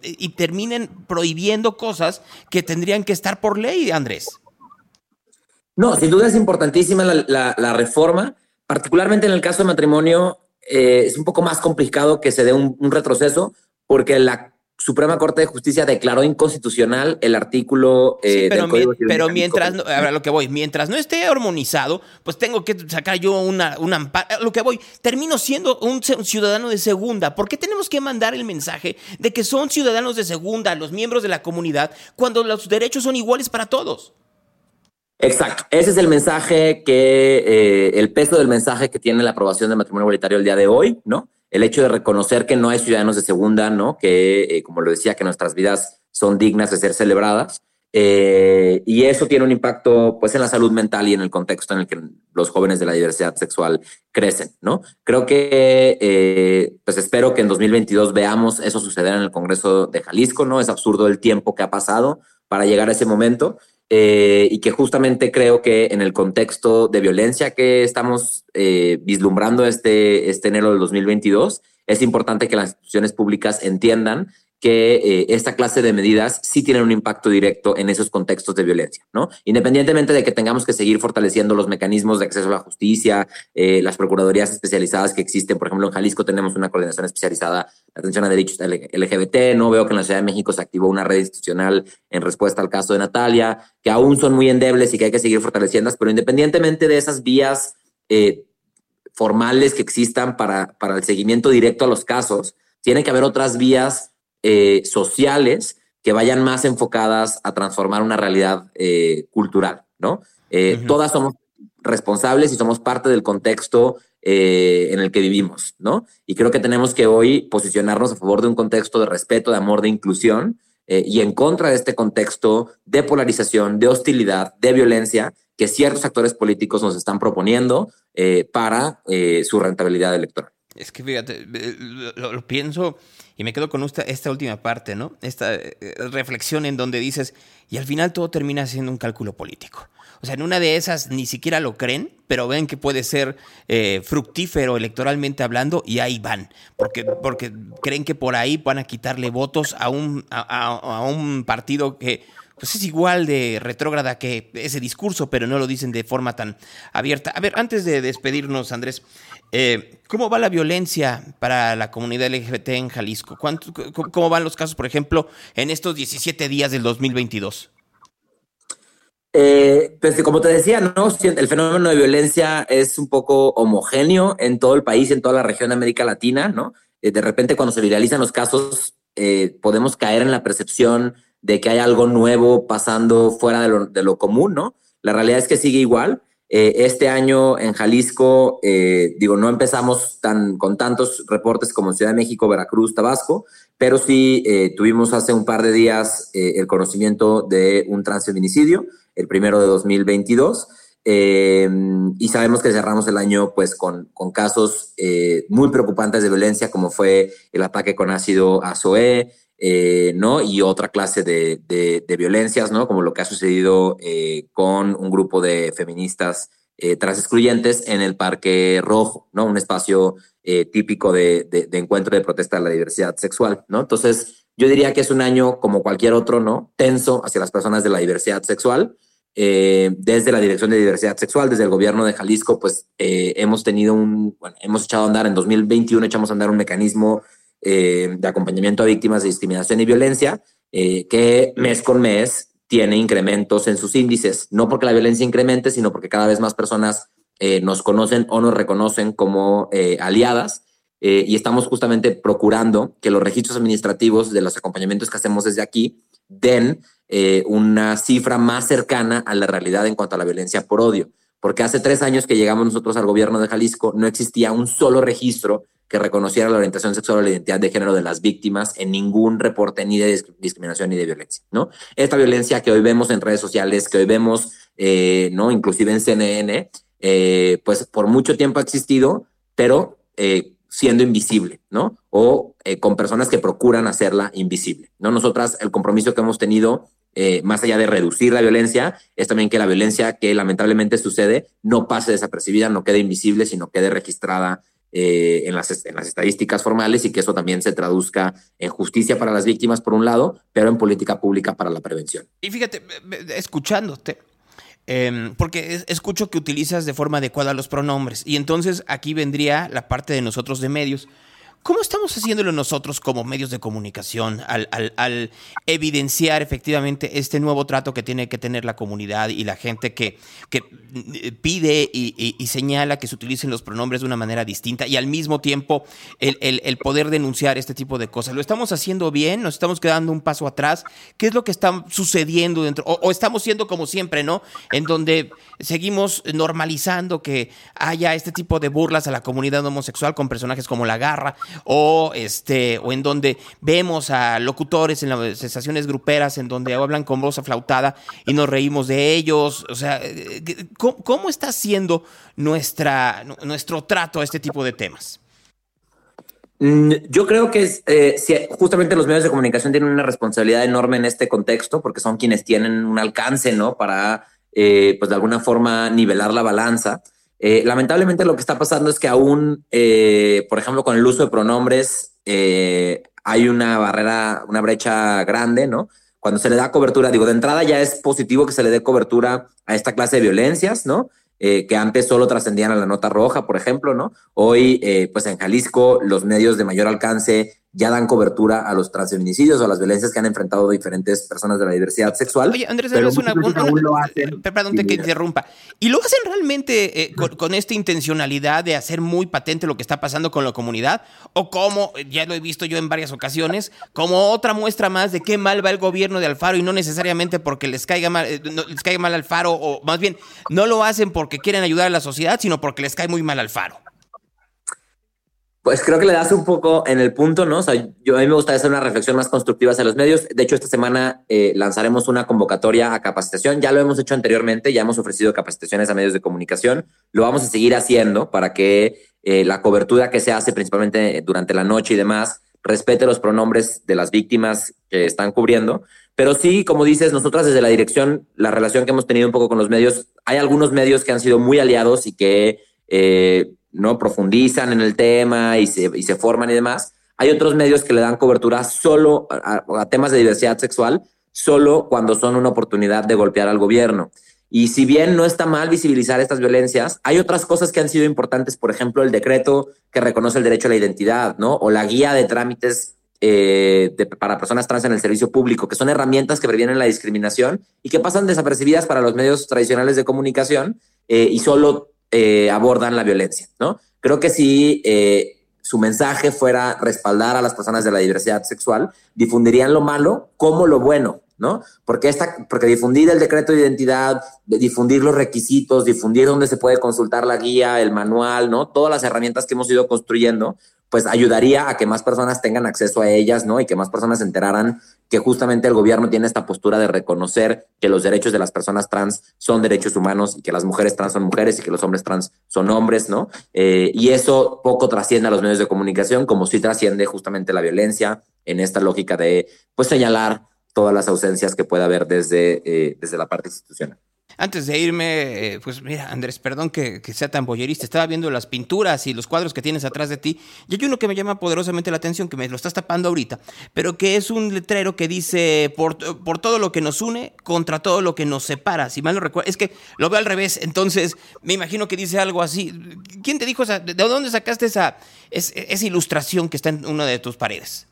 terminen prohibiendo cosas que tendrían que estar por ley, Andrés. No, sin duda es importantísima la, reforma, particularmente en el caso de matrimonio, eh, es un poco más complicado que se dé un retroceso porque la Suprema Corte de Justicia declaró inconstitucional el artículo eh, pero, pero mientras, no, lo que voy, mientras no esté armonizado, pues tengo que sacar yo una, una lo que voy, termino siendo un ciudadano de segunda. ¿Por qué tenemos que mandar el mensaje de que son ciudadanos de segunda los miembros de la comunidad cuando los derechos son iguales para todos? Exacto. Ese es el mensaje que, eh, el peso del mensaje que tiene la aprobación del matrimonio igualitario el día de hoy, ¿no? El hecho de reconocer que no hay ciudadanos de segunda, ¿no? Que, eh, como lo decía, que nuestras vidas son dignas de ser celebradas. Eh, y eso tiene un impacto pues en la salud mental y en el contexto en el que los jóvenes de la diversidad sexual crecen, ¿no? Creo que eh, pues espero que en 2022 veamos eso suceder en el Congreso de Jalisco, ¿no? Es absurdo el tiempo que ha pasado para llegar a ese momento eh, y que justamente creo que en el contexto de violencia que estamos eh, vislumbrando este, este enero del 2022, es importante que las instituciones públicas entiendan que eh, esta clase de medidas sí tienen un impacto directo en esos contextos de violencia, ¿no? Independientemente de que tengamos que seguir fortaleciendo los mecanismos de acceso a la justicia, eh, las procuradurías especializadas que existen, por ejemplo, en Jalisco tenemos una coordinación especializada de atención a derechos LGBT, no veo que en la Ciudad de México se activó una red institucional en respuesta al caso de Natalia, que aún son muy endebles y que hay que seguir fortaleciendo, pero independientemente de esas vías eh, formales que existan para, para el seguimiento directo a los casos, tiene que haber otras vías eh, sociales que vayan más enfocadas a transformar una realidad eh, cultural, ¿no? Eh, todas somos responsables y somos parte del contexto en el que vivimos, ¿no? Y creo que tenemos que hoy posicionarnos a favor de un contexto de respeto, de amor, de inclusión y en contra de este contexto de polarización, de hostilidad, de violencia que ciertos actores políticos nos están proponiendo para su rentabilidad electoral. Es que fíjate, eh, lo, lo pienso y me quedo con esta, esta última parte, ¿no? Esta eh, reflexión en donde dices, y al final todo termina siendo un cálculo político. O sea, en una de esas ni siquiera lo creen, pero ven que puede ser eh, fructífero electoralmente hablando y ahí van, porque, porque creen que por ahí van a quitarle votos a un, a- a un partido que pues es igual de retrógrada que ese discurso, pero no lo dicen de forma tan abierta. A ver, antes de despedirnos, Andrés, eh, ¿cómo va la violencia para la comunidad LGBT en Jalisco? ¿Cuánto- cómo, van los casos, por ejemplo, en estos 17 días del 2022? Eh, pues como te decía, ¿no? El fenómeno de violencia es un poco homogéneo en todo el país, en toda la región de América Latina, ¿no? Eh, de repente cuando se viralizan los casos, eh, podemos caer en la percepción de que hay algo nuevo pasando fuera de lo, común, ¿no? La realidad es que sigue igual. Eh, este año en Jalisco, eh, digo, no empezamos tan, con tantos reportes como Ciudad de México, Veracruz, Tabasco, pero sí eh, tuvimos hace un par de días el conocimiento de un transfeminicidio, el primero de 2022, eh, y sabemos que cerramos el año pues con, casos muy preocupantes de violencia, como fue el ataque con ácido a Zoé, eh, ¿no? Y otra clase de, de, violencias, ¿no? Como lo que ha sucedido eh, con un grupo de feministas eh, tras excluyentes en el Parque Rojo, ¿no? Un espacio típico de, de, encuentro de protesta de la diversidad sexual, ¿no? Entonces, yo diría que es un año como cualquier otro, ¿no? Tenso hacia las personas de la diversidad sexual. Desde la Dirección de Diversidad Sexual, desde el gobierno de Jalisco, pues hemos tenido un, hemos echado a andar en 2021, echamos a andar un mecanismo eh, de acompañamiento a víctimas de discriminación y violencia eh, que mes con mes tiene incrementos en sus índices, no porque la violencia incremente, sino porque cada vez más personas eh, nos conocen o nos reconocen como aliadas y estamos justamente procurando que los registros administrativos de los acompañamientos que hacemos desde aquí den una cifra más cercana a la realidad en cuanto a la violencia por odio. Porque hace tres años que llegamos nosotros al gobierno de Jalisco, no existía un solo registro que reconociera la orientación sexual o la identidad de género de las víctimas en ningún reporte ni de disc- discriminación ni de violencia. Esta violencia que hoy vemos en redes sociales, que hoy vemos, eh, ¿no? Inclusive en CNN, eh, pues por mucho tiempo ha existido, pero eh, siendo invisible, ¿no? O eh, con personas que procuran hacerla invisible, ¿no? Nosotras, el compromiso que hemos tenido, eh, más allá de reducir la violencia, es también que la violencia que lamentablemente sucede no pase desapercibida, no quede invisible, sino quede registrada eh, en, las, en las estadísticas formales y que eso también se traduzca en justicia para las víctimas, por un lado, pero en política pública para la prevención. Y fíjate, escuchándote, eh, porque es- escucho que utilizas de forma adecuada los pronombres, y entonces aquí vendría la parte de nosotros de medios. ¿Cómo estamos haciéndolo nosotros como medios de comunicación al, al- evidenciar efectivamente este nuevo trato que tiene que tener la comunidad y la gente que, eh, pide y, señala que se utilicen los pronombres de una manera distinta y al mismo tiempo el, poder denunciar este tipo de cosas? ¿Lo estamos haciendo bien? ¿Nos estamos quedando un paso atrás? ¿Qué es lo que está sucediendo dentro? O estamos siendo como siempre, ¿no? En donde seguimos normalizando que haya este tipo de burlas a la comunidad homosexual con personajes como La Garra o este o en donde vemos a locutores en las estaciones gruperas en donde hablan con voz aflautada y nos reímos de ellos, o sea, eh, ¿cómo, cómo está siendo nuestra nuestro trato a este tipo de temas? Mm, Yo creo que eh, si- justamente los medios de comunicación tienen una responsabilidad enorme en este contexto porque son quienes tienen un alcance, ¿no? Para, eh, pues de alguna forma, nivelar la balanza. Eh, lamentablemente lo que está pasando es que aún, eh, por ejemplo, con el uso de pronombres, eh, hay una barrera, una brecha grande, ¿no? Cuando se le da cobertura, digo, de entrada ya es positivo que se le dé cobertura a esta clase de violencias, ¿no? Que antes solo trascendían a la nota roja, por ejemplo, ¿no? Hoy, pues en Jalisco, los medios de mayor alcance ya dan cobertura a los transfeminicidios o a las violencias que han enfrentado diferentes personas de la diversidad sexual. Oye, Andrés, pero es una, una- aún lo hacen perdón te que interrumpa. ¿Y lo hacen realmente eh, con, con esta intencionalidad de hacer muy patente lo que está pasando con la comunidad? ¿O como, eh, ya lo he visto yo en varias ocasiones, como otra muestra más de qué mal va el gobierno de Alfaro y no necesariamente porque les caiga mal, eh, no- les caiga mal Alfaro, o más bien, no lo hacen porque quieren ayudar a la sociedad, sino porque les cae muy mal Alfaro? Pues creo que le das un poco en el punto, ¿no? O sea, yo a mí me gustaría hacer una reflexión más constructiva hacia los medios. De hecho, esta semana eh, lanzaremos una convocatoria a capacitación. Ya lo hemos hecho anteriormente, ya hemos ofrecido capacitaciones a medios de comunicación. Lo vamos a seguir haciendo para que eh, la cobertura que se hace principalmente durante la noche y demás respete los pronombres de las víctimas que están cubriendo. Pero sí, como dices, nosotras desde la dirección, la relación que hemos tenido un poco con los medios, hay algunos medios que han sido muy aliados y que eh, no profundizan en el tema y se, y se, forman y demás. Hay otros medios que le dan cobertura solo a, temas de diversidad sexual, solo cuando son una oportunidad de golpear al gobierno. Y si bien no está mal visibilizar estas violencias, hay otras cosas que han sido importantes, por ejemplo, el decreto que reconoce el derecho a la identidad, ¿no? O la guía de trámites eh, para personas trans en el servicio público, que son herramientas que previenen la discriminación y que pasan desapercibidas para los medios tradicionales de comunicación eh, y solo eh, abordan la violencia, ¿no? Creo que si eh, su mensaje fuera respaldar a las personas de la diversidad sexual, difundirían lo malo como lo bueno, ¿no? Porque, esta, porque difundir el decreto de identidad, difundir los requisitos, difundir dónde se puede consultar la guía, el manual, ¿no? Todas las herramientas que hemos ido construyendo, pues ayudaría a que más personas tengan acceso a ellas, ¿no? Y que más personas se enteraran que justamente el gobierno tiene esta postura de reconocer que los derechos de las personas trans son derechos humanos y que las mujeres trans son mujeres y que los hombres trans son hombres, ¿no? Eh, y eso poco trasciende a los medios de comunicación, como sí trasciende justamente la violencia en esta lógica de, pues, señalar todas las ausencias que pueda haber desde, eh, desde la parte institucional. Antes de irme, eh, pues mira, Andrés, perdón que, sea tan boyerista. Estaba viendo las pinturas y los cuadros que tienes atrás de ti. Y hay uno que me llama poderosamente la atención, que me lo estás tapando ahorita, pero que es un letrero que dice: por, por todo lo que nos une, contra todo lo que nos separa. Si mal no recuerdo, es que lo veo al revés. Entonces, me imagino que dice algo así. ¿Quién te dijo esa? ¿De dónde sacaste esa, esa ilustración que está en una de tus paredes?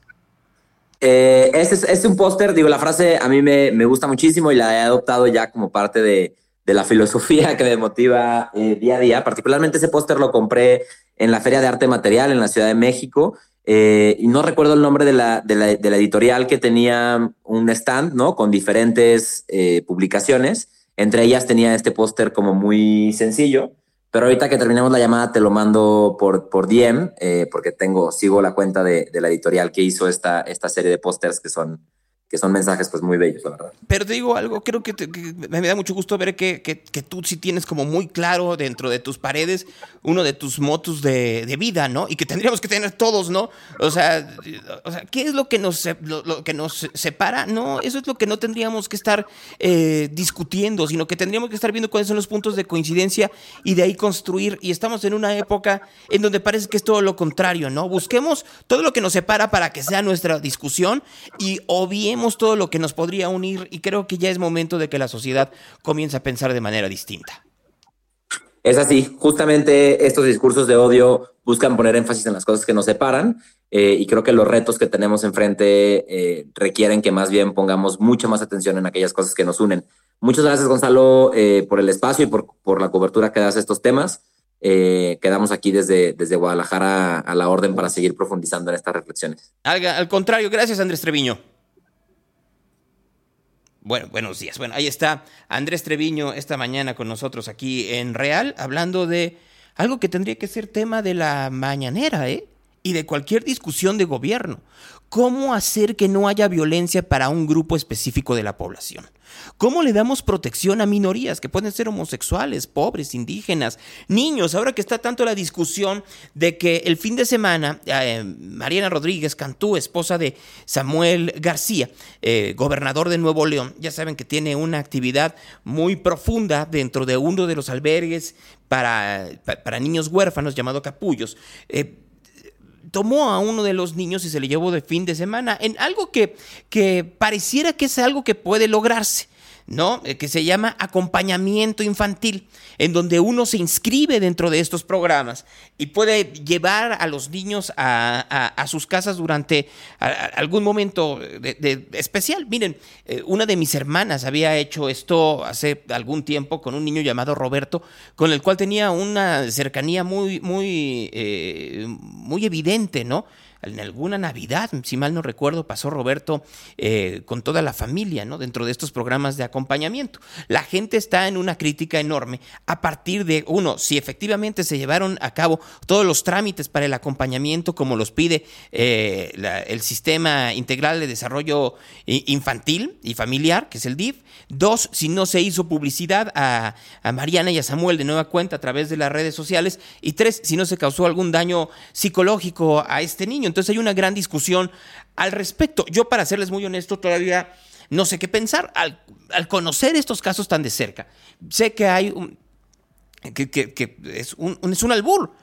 Eh, este es, es, un póster, digo, la frase a mí me, me, gusta muchísimo y la he adoptado ya como parte de, de la filosofía que me motiva eh, día a día. Particularmente ese póster lo compré en la Feria de Arte Material en la Ciudad de México. Eh, y no recuerdo el nombre de la, de la, de la editorial que tenía un stand, ¿no? Con diferentes eh, publicaciones. Entre ellas tenía este póster como muy sencillo. Pero ahorita que terminemos la llamada te lo mando por, por DM, eh, porque tengo, sigo la cuenta de, de, la editorial que hizo esta, esta serie de pósters que son, que son mensajes pues muy bellos, la verdad. Pero te digo algo, creo que, me da mucho gusto ver que, que, tú sí tienes como muy claro dentro de tus paredes uno de tus motos de, de vida, ¿no? Y que tendríamos que tener todos, ¿no? O sea, o sea ¿qué es lo que, nos, lo, que nos separa? No, eso es lo que no tendríamos que estar eh, discutiendo, sino que tendríamos que estar viendo cuáles son los puntos de coincidencia y de ahí construir. Y estamos en una época en donde parece que es todo lo contrario, ¿no? Busquemos todo lo que nos separa para que sea nuestra discusión y obviemos todo lo que nos podría unir y creo que ya es momento de que la sociedad comience a pensar de manera distinta. Es así, justamente estos discursos de odio buscan poner énfasis en las cosas que nos separan eh, y creo que los retos que tenemos enfrente eh, requieren que más bien pongamos mucha más atención en aquellas cosas que nos unen. Muchas gracias Gonzalo eh, por el espacio y por, por, la cobertura que das a estos temas. quedamos aquí desde, desde Guadalajara a la orden para seguir profundizando en estas reflexiones. Al, al contrario, gracias Andrés Treviño. Bueno, buenos días. Bueno, ahí está Andrés Treviño esta mañana con nosotros aquí en Real, hablando de algo que tendría que ser tema de la mañanera, ¿eh? Y de cualquier discusión de gobierno. ¿Cómo hacer que no haya violencia para un grupo específico de la población? ¿Cómo le damos protección a minorías que pueden ser homosexuales, pobres, indígenas, niños? Ahora que está tanto la discusión de que el fin de semana eh, Mariana Rodríguez Cantú, esposa de Samuel García, eh, gobernador de Nuevo León, ya saben que tiene una actividad muy profunda dentro de uno de los albergues para, para niños huérfanos llamado Capullos. Eh, tomó a uno de los niños y se le llevó de fin de semana en algo que, que pareciera que es algo que puede lograrse. ¿No? Que se llama acompañamiento infantil, en donde uno se inscribe dentro de estos programas y puede llevar a los niños a, sus casas durante algún momento especial. Miren, eh, una de mis hermanas había hecho esto hace algún tiempo con un niño llamado Roberto, con el cual tenía una cercanía muy, muy, eh, muy evidente, ¿no? En alguna Navidad, si mal no recuerdo, pasó Roberto eh, con toda la familia, ¿no? Dentro de estos programas de acompañamiento. La gente está en una crítica enorme a partir de, uno, si efectivamente se llevaron a cabo todos los trámites para el acompañamiento como los pide eh, el Sistema Integral de Desarrollo Infantil y Familiar, que es el DIF. Dos, si no se hizo publicidad a Mariana y a Samuel de nueva cuenta a través de las redes sociales. Y tres, si no se causó algún daño psicológico a este niño. Entonces hay una gran discusión al respecto. Yo, para serles muy honesto, todavía no sé qué pensar al, conocer estos casos tan de cerca. Sé que hay un, que, es, un, es un albur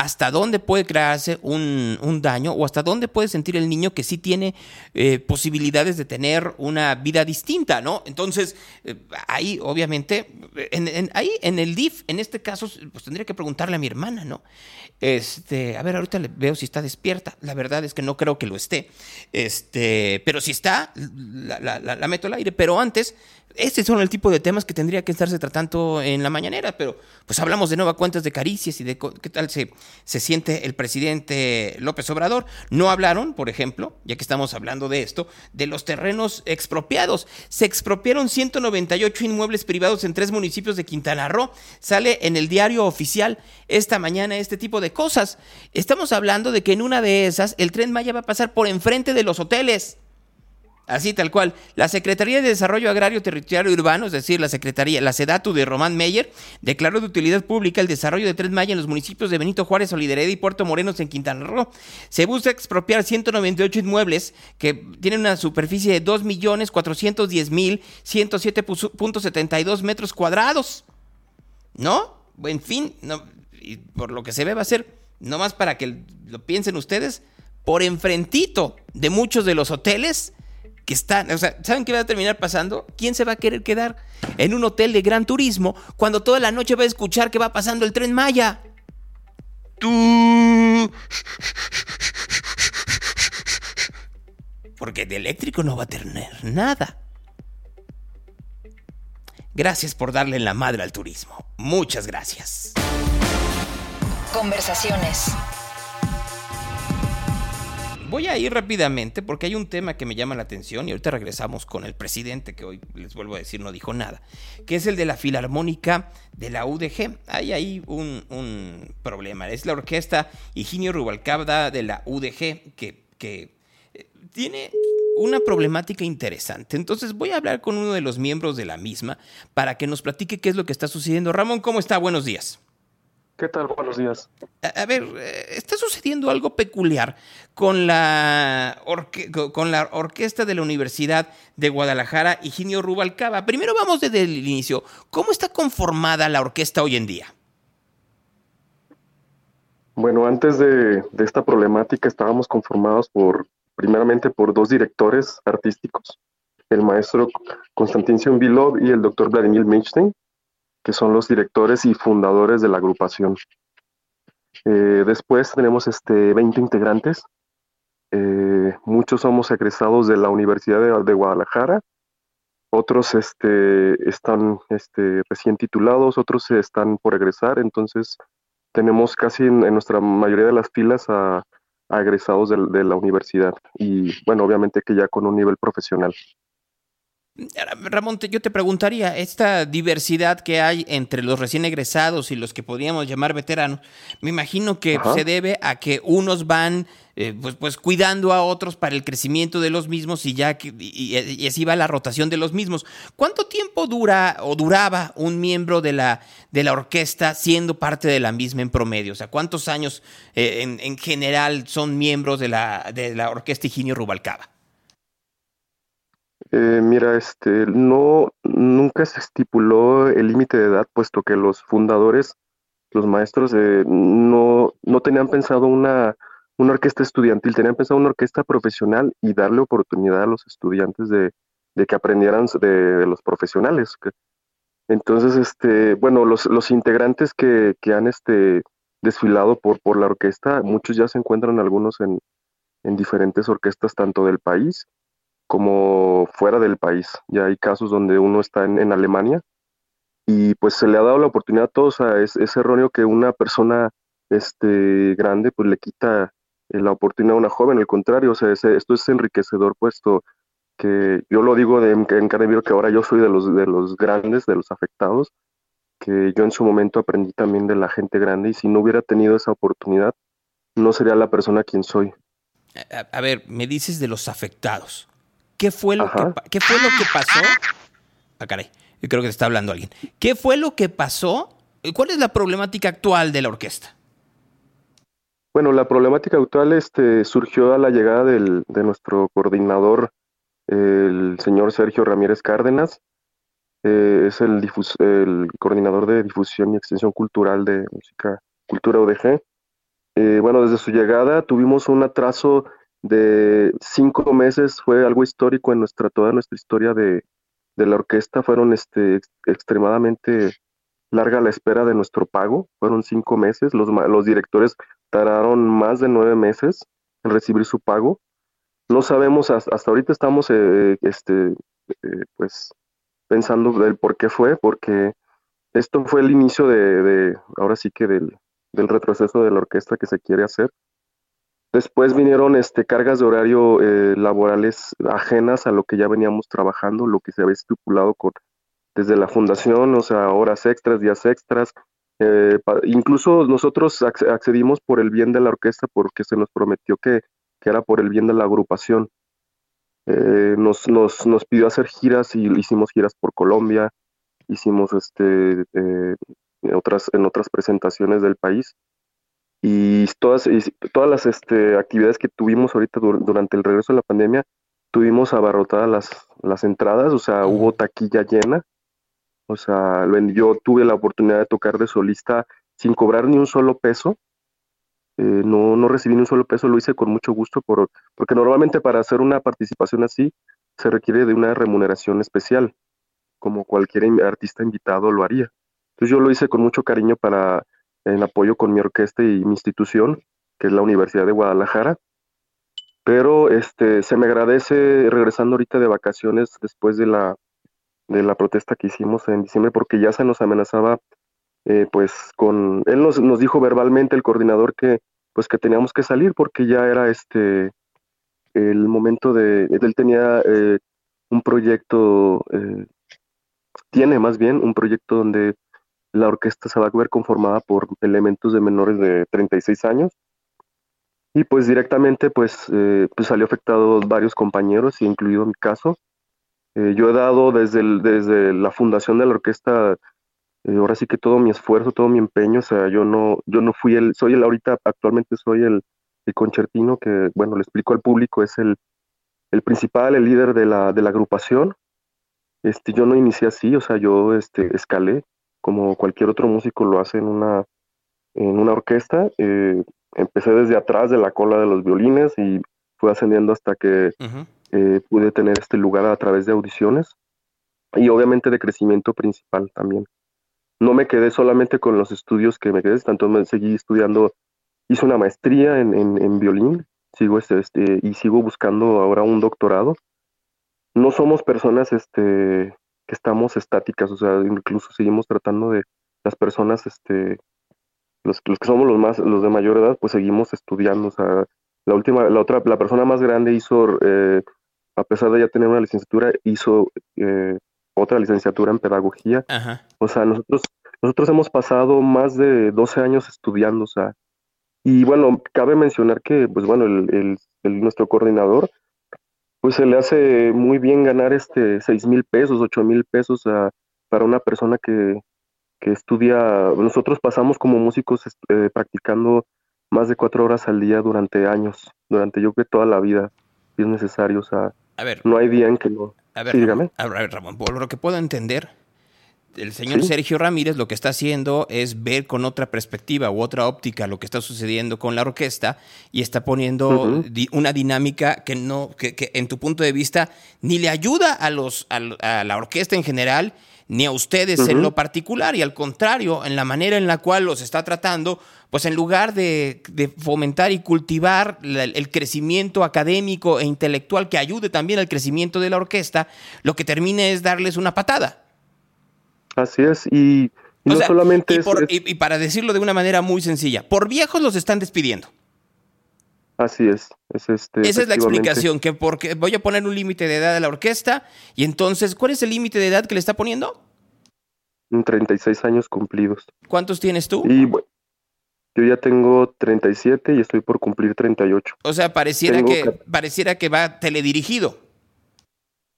hasta dónde puede crearse un, daño o hasta dónde puede sentir el niño que sí tiene eh, posibilidades de tener una vida distinta, ¿no? Entonces, eh, ahí obviamente, en, ahí en el DIF, en este caso, pues tendría que preguntarle a mi hermana, ¿no? Este, a ver, ahorita le veo si está despierta. La verdad es que no creo que lo esté. Este, pero si está, la meto al aire. Pero antes, este son el tipo de temas que tendría que estarse tratando en la mañanera, pero pues hablamos de nueva cuentas de caricias y de qué tal se, se siente el presidente López Obrador. No hablaron, por ejemplo, ya que estamos hablando de esto, de los terrenos expropiados. Se expropiaron 198 inmuebles privados en tres municipios de Quintana Roo. Sale en el diario oficial esta mañana este tipo de cosas. Estamos hablando de que en una de esas el tren Maya va a pasar por enfrente de los hoteles. Así tal cual. La Secretaría de Desarrollo Agrario Territorial Urbano, es decir, la Secretaría, la SEDATU de Román Meyer, declaró de utilidad pública el desarrollo de Tres Maya en los municipios de Benito Juárez, Solidaridad y Puerto Morenos en Quintana Roo. Se busca expropiar 198 inmuebles que tienen una superficie de 2.410.107.72 metros cuadrados. ¿No? En fin, y por lo que se ve va a ser, nomás para que lo piensen ustedes, por enfrentito de muchos de los hoteles que están, o sea, ¿saben qué va a terminar pasando? ¿Quién se va a querer quedar en un hotel de gran turismo cuando toda la noche va a escuchar que va pasando el tren Maya? Tú. Porque de eléctrico no va a tener nada. Gracias por darle la madre al turismo. Muchas gracias. Conversaciones. Voy a ir rápidamente porque hay un tema que me llama la atención y ahorita regresamos con el presidente que hoy les vuelvo a decir no dijo nada, que es el de la Filarmónica de la UDG. Hay ahí un, problema. Es la orquesta Higinio Rubalcaba de la UDG que, que eh, tiene una problemática interesante. Entonces voy a hablar con uno de los miembros de la misma para que nos platique qué es lo que está sucediendo. Ramón, ¿cómo está? Buenos días. ¿Qué tal? Buenos días. A, ver, eh, está sucediendo algo peculiar con la, con la orquesta de la Universidad de Guadalajara, Higinio Rubalcaba. Primero vamos desde el inicio. ¿Cómo está conformada la orquesta hoy en día? Bueno, antes de, esta problemática estábamos conformados por, primeramente por dos directores artísticos, el maestro Konstantin Sionvilov y el doctor Vladimir Milstein que son los directores y fundadores de la agrupación. Eh, después tenemos este, 20 integrantes. Eh, muchos somos egresados de la Universidad de, Guadalajara, otros este, están este, recién titulados, otros están por egresar, entonces tenemos casi en, nuestra mayoría de las filas a, egresados de, la universidad y bueno, obviamente que ya con un nivel profesional. Ramón, yo te preguntaría, esta diversidad que hay entre los recién egresados y los que podríamos llamar veteranos, me imagino que se debe a que unos van eh, pues, pues, cuidando a otros para el crecimiento de los mismos y ya que, y, así va la rotación de los mismos. ¿Cuánto tiempo dura o duraba un miembro de la, de la orquesta siendo parte de la misma en promedio? O sea, ¿cuántos años eh, en, en, general son miembros de la, de la orquesta Higinio Rubalcaba? Eh, mira, este, no, nunca se estipuló el límite de edad, puesto que los fundadores, los maestros, eh, no, no tenían pensado una, una orquesta estudiantil, tenían pensado una orquesta profesional y darle oportunidad a los estudiantes de, que aprendieran de, los profesionales. Entonces, este, bueno, los, los integrantes que, que han este, desfilado por, por la orquesta, muchos ya se encuentran algunos en, en diferentes orquestas, tanto del país como fuera del país. Ya hay casos donde uno está en, Alemania y pues se le ha dado la oportunidad a todos. es, erróneo que una persona este, grande pues le quita la oportunidad a una joven, al contrario, o sea, esto es enriquecedor, puesto que yo lo digo de, en carne que ahora yo soy de los, de los grandes, de los afectados, que yo en su momento aprendí también de la gente grande y si no hubiera tenido esa oportunidad, no sería la persona quien soy. A, ver, me dices de los afectados. ¿Qué fue lo, que, ¿qué fue lo que pasó? Ah, caray, yo creo que te está hablando alguien. ¿Qué fue lo que pasó? ¿Cuál es la problemática actual de la orquesta? Bueno, la problemática actual este, surgió a la llegada del, de nuestro coordinador, el señor Sergio Ramírez Cárdenas. Eh, es el, el coordinador de difusión y extensión cultural de música, cultura ODG. Eh, bueno, desde su llegada tuvimos un atraso de cinco meses, fue algo histórico en nuestra, toda nuestra historia de, de la orquesta. Fueron este, extremadamente larga la espera de nuestro pago, fueron cinco meses, los, los directores tardaron más de nueve meses en recibir su pago. No sabemos, hasta, ahorita estamos eh, este, eh, pues pensando del por qué fue, porque esto fue el inicio de, ahora sí que del, del, retroceso de la orquesta que se quiere hacer. Después vinieron este, cargas de horario eh, laborales ajenas a lo que ya veníamos trabajando, lo que se había estipulado con, desde la fundación, o sea, horas extras, días extras, eh, incluso nosotros accedimos por el bien de la orquesta porque se nos prometió que, era por el bien de la agrupación. Eh, nos, nos, nos, pidió hacer giras y hicimos giras por Colombia, hicimos este, eh, otras, en otras presentaciones del país. Y todas, todas las este, actividades que tuvimos ahorita durante el regreso de la pandemia, tuvimos abarrotadas las, las entradas, o sea, hubo taquilla llena o sea, yo tuve la oportunidad de tocar de solista sin cobrar ni un solo peso. Eh, no, no recibí ni un solo peso, lo hice con mucho gusto, por, porque normalmente para hacer una participación así se requiere de una remuneración especial, como cualquier artista invitado lo haría. Entonces yo lo hice con mucho cariño para en apoyo con mi orquesta y mi institución, que es la Universidad de Guadalajara. Pero este, se me agradece regresando ahorita de vacaciones después de la de la protesta que hicimos en diciembre porque ya se nos amenazaba eh, pues con él nos, nos dijo verbalmente el coordinador que pues que teníamos que salir porque ya era este el momento de él tenía eh, un proyecto eh, tiene más bien un proyecto donde la orquesta se va a ver conformada por elementos de menores de 36 años. Y pues directamente pues, pues salió afectado varios compañeros incluido mi caso. Eh, yo he dado desde, desde la fundación de la orquesta, eh, ahora sí que todo mi esfuerzo, todo mi empeño, o sea, yo no, yo no fui el, soy el ahorita, actualmente soy el, el concertino que, bueno, le explico al público, es el, el principal, el líder de la, de la agrupación. Este, yo no inicié así, o sea, yo este, escalé, como cualquier otro músico lo hace en una, en una orquesta. Eh, empecé desde atrás de la cola de los violines y fui ascendiendo hasta que eh, pude tener este lugar a través de audiciones y obviamente de crecimiento principal también. No me quedé solamente con los estudios que me quedé, tanto me seguí estudiando, hice una maestría en, en, violín, sigo este, este, y sigo buscando ahora un doctorado. No somos personas este, que estamos estáticas, o sea, incluso seguimos tratando de las personas, este, los, los que somos los más, los de mayor edad, pues seguimos estudiando, o sea, la última, la otra, la persona más grande hizo eh, a pesar de ya tener una licenciatura, hizo eh, otra licenciatura en pedagogía. O sea, nosotros, nosotros hemos pasado más de 12 años estudiando, o sea, y bueno, cabe mencionar que, pues bueno, el, nuestro coordinador, pues se le hace muy bien ganar este 6 mil pesos, 8 mil pesos para una persona que, que, estudia. Nosotros pasamos como músicos eh, practicando más de cuatro horas al día durante años, durante yo creo que toda la vida es necesario, o sea, a ver. No hay día en que no. A ver, Ramón, a ver, Ramón, por lo que puedo entender, el señor Sergio Ramírez lo que está haciendo es ver con otra perspectiva u otra óptica lo que está sucediendo con la orquesta y está poniendo una dinámica que no, que, en tu punto de vista ni le ayuda a los a la orquesta en general ni a ustedes en lo particular, y al contrario, en la manera en la cual los está tratando, pues en lugar de, fomentar y cultivar el crecimiento académico e intelectual que ayude también al crecimiento de la orquesta, lo que termina es darles una patada. Así es, y, no solamente y, y para decirlo de una manera muy sencilla, por viejos los están despidiendo. Así es, es este. Esa es la explicación, que porque voy a poner un límite de edad a la orquesta y entonces, ¿cuál es el límite de edad que le está poniendo? En 36 años cumplidos. ¿Cuántos tienes tú? Y bueno, yo ya tengo 37 y estoy por cumplir 38. O sea, pareciera Tengo que, pareciera que va teledirigido.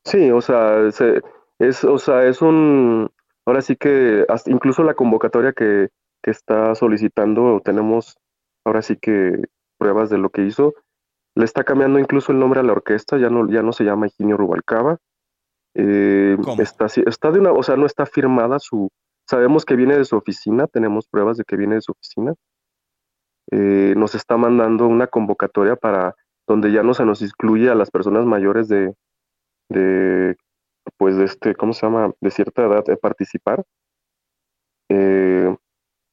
Sí, o sea, se- es, o sea, es un, ahora sí que hasta incluso la convocatoria que, que está solicitando, tenemos ahora sí que pruebas de lo que hizo, le está cambiando incluso el nombre a la orquesta, ya no, ya no se llama Higinio Rubalcaba, eh, está, de una, o sea, no está firmada su, sabemos que viene de su oficina, tenemos pruebas de que viene de su oficina, eh, nos está mandando una convocatoria para donde ya no se nos excluye a las personas mayores de, de pues de este, ¿cómo se llama? De cierta edad de participar. Eh,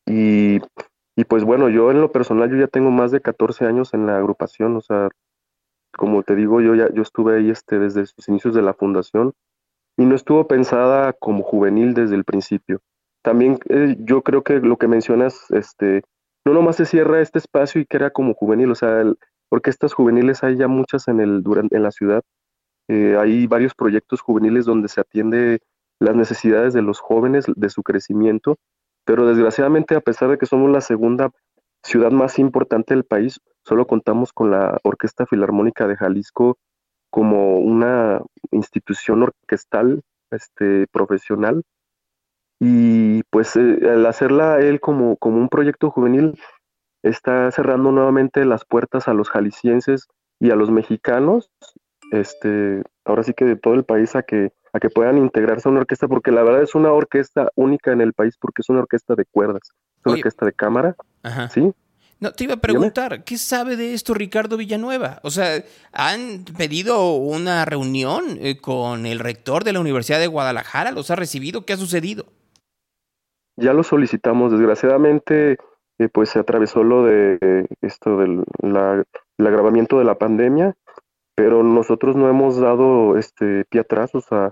y, y pues bueno, yo en lo personal yo ya tengo más de 14 años en la agrupación, o sea, como te digo, yo ya yo estuve ahí este desde sus inicios de la fundación y no estuvo pensada como juvenil desde el principio. También eh, yo creo que lo que mencionas, este, no nomás se cierra este espacio y que era como juvenil, o sea, el- orquestas juveniles hay ya muchas en el en la ciudad. Eh, hay varios proyectos juveniles donde se atiende las necesidades de los jóvenes, de su crecimiento, pero desgraciadamente a pesar de que somos la segunda ciudad más importante del país, solo contamos con la Orquesta Filarmónica de Jalisco como una institución orquestal este, profesional. Y pues eh, al hacerla él como, como un proyecto juvenil, está cerrando nuevamente las puertas a los jaliscienses y a los mexicanos, este, ahora sí que de todo el país a que, a que puedan integrarse a una orquesta, porque la verdad es una orquesta única en el país, porque es una orquesta de cuerdas, es una Oye. orquesta de cámara, Ajá. ¿sí? No, te iba a preguntar, ¿qué sabe de esto Ricardo Villanueva? O sea, ¿han pedido una reunión eh, con el rector de la Universidad de Guadalajara? ¿Los ha recibido? ¿Qué ha sucedido? Ya lo solicitamos, desgraciadamente, eh, pues se atravesó lo de eh, esto del la- el agravamiento de la pandemia, pero nosotros no hemos dado este pie atrás, o sea,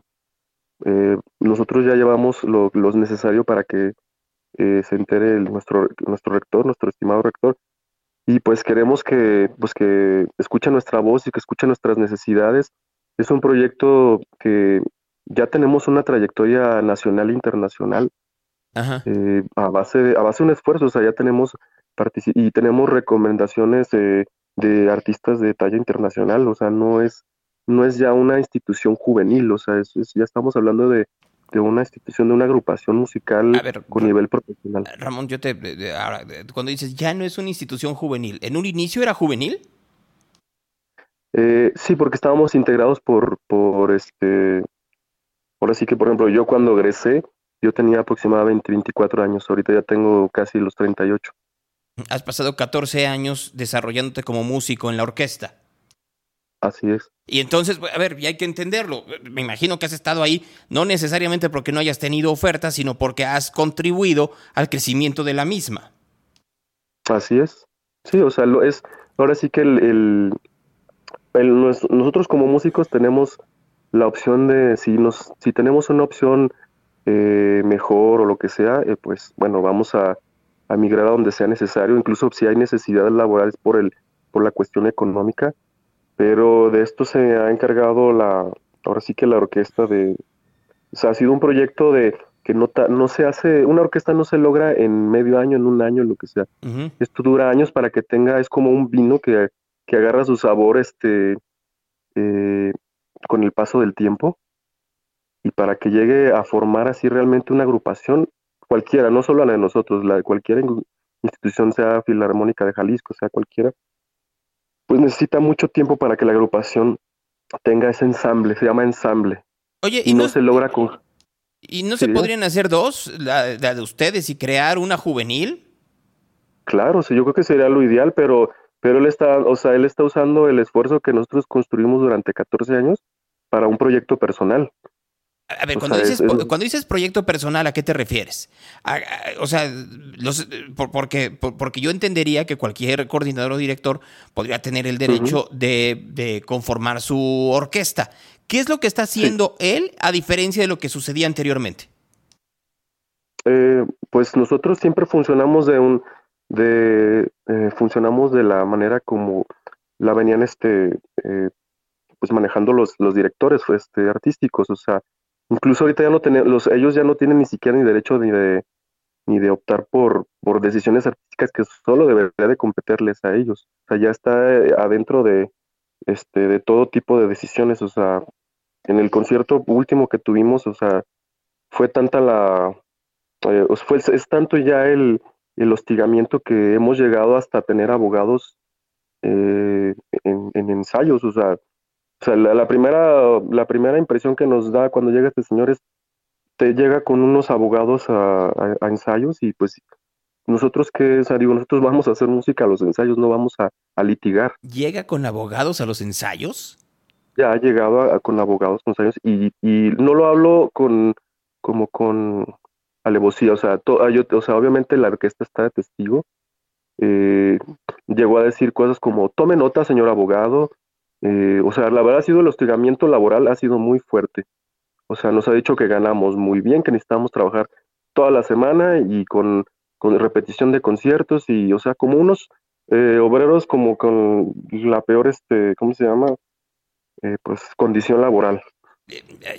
eh, nosotros ya llevamos lo, lo necesario para que eh, se entere el- nuestro, nuestro rector, nuestro estimado rector, y pues queremos que, pues que escuche nuestra voz y que escuche nuestras necesidades. Es un proyecto que ya tenemos una trayectoria nacional e internacional Ajá. eh, a base de, a base de un esfuerzo, o sea, ya tenemos y tenemos recomendaciones de, artistas de talla internacional, o sea, no es, no es ya una institución juvenil, o sea, es, es- ya estamos hablando de, de una institución, de una agrupación musical A ver, con nivel profesional. Ramón, yo te... ahora, cuando dices ya no es una institución juvenil, ¿en un inicio era juvenil? Eh, sí, porque estábamos integrados por, por este, ahora sí que, por ejemplo, yo cuando egresé, yo tenía aproximadamente 24 años, ahorita ya tengo casi los 38. Has pasado 14 años desarrollándote como músico en la orquesta. Así es. Y entonces, a ver, y hay que entenderlo. Me imagino que has estado ahí no necesariamente porque no hayas tenido ofertas, sino porque has contribuido al crecimiento de la misma. Así es. Sí, o sea, lo es, ahora sí que el, el- el- nos- nosotros como músicos tenemos la opción de, si nos, si tenemos una opción eh, mejor o lo que sea, eh, pues bueno, vamos a, a migrar a donde sea necesario, incluso si hay necesidades laborales por el, por la cuestión económica, pero de esto se ha encargado la, ahora sí que la orquesta de, o sea, ha sido un proyecto de que no, ta- no se hace, una orquesta no se logra en medio año, en un año, en lo que sea. Esto dura años para que tenga, es como un vino que, que agarra su sabor este, eh, con el paso del tiempo. Y para que llegue a formar así realmente una agrupación, cualquiera, no solo la de nosotros, la de cualquier in- institución, sea Filarmónica de Jalisco, sea cualquiera, pues necesita mucho tiempo para que la agrupación tenga ese ensamble, se llama ensamble, Oye, y ¿y no no, se logra con... ¿y no Sí, se podrían hacer dos, la, la de ustedes, y crear una juvenil? Claro, sí, yo creo que sería lo ideal, pero, pero él está, o sea, él está usando el esfuerzo que nosotros construimos durante 14 años para un proyecto personal. A ver, cuando, dices, es- es- cuando dices proyecto personal, ¿a qué te refieres? A- a- o sea, los- por- porque, por- porque yo entendería que cualquier coordinador o director podría tener el derecho de, de conformar su orquesta. ¿Qué es lo que está haciendo él a diferencia de lo que sucedía anteriormente? Eh, pues nosotros siempre funcionamos de un, de, eh, funcionamos de la manera como la venían este, eh, pues manejando los, los directores este, artísticos, o sea, incluso ahorita ya no tienen, los, ellos ya no tienen ni siquiera ni derecho ni de, ni de optar por, por decisiones artísticas que solo debería de competirles a ellos, o sea, ya está eh, adentro de, este, de todo tipo de decisiones, o sea, en el concierto último que tuvimos, o sea, fue tanta la, eh, fue, es tanto ya el, el hostigamiento que hemos llegado hasta tener abogados eh, en, ensayos, o sea, o sea la, primera, la primera impresión que nos da cuando llega este señor es, te llega con unos abogados a, ensayos y pues nosotros que, o digo, nosotros vamos a hacer música a los ensayos, no vamos a, litigar. ¿Llega con abogados a los ensayos? Ya ha llegado con abogados con ensayos y, y no lo hablo con como con alevosía, o sea, o sea, obviamente la orquesta está de testigo, eh, llegó a decir cosas como, tome nota, señor abogado. Eh, o sea, la verdad ha sido el hostigamiento laboral ha sido muy fuerte. O sea, nos ha dicho que ganamos muy bien, que necesitamos trabajar toda la semana y con, con repetición de conciertos y, o sea, como unos eh, obreros como con la peor, este, ¿cómo se llama? pues condición laboral.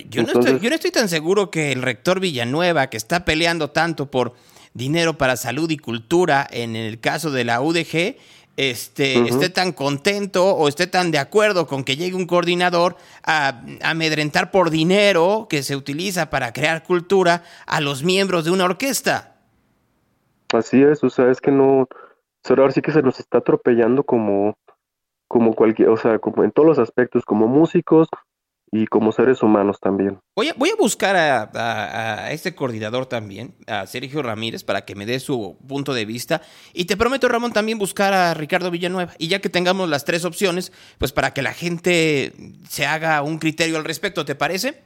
Yo no, estoy, yo no estoy tan seguro que el rector Villanueva, que está peleando tanto por dinero para salud y cultura en el caso de la UDG, este, esté tan contento o esté tan de acuerdo con que llegue un coordinador a, amedrentar por dinero que se utiliza para crear cultura a los miembros de una orquesta. Así es, o sea, es que no, ahora sí que se nos está atropellando como, como cualquier, o sea, como en todos los aspectos, como músicos, y como seres humanos también. Voy a, voy a buscar a, este coordinador también, a Sergio Ramírez, para que me dé su punto de vista. Y te prometo, Ramón, también buscar a Ricardo Villanueva. Y ya que tengamos las tres opciones, pues para que la gente se haga un criterio al respecto, ¿te parece?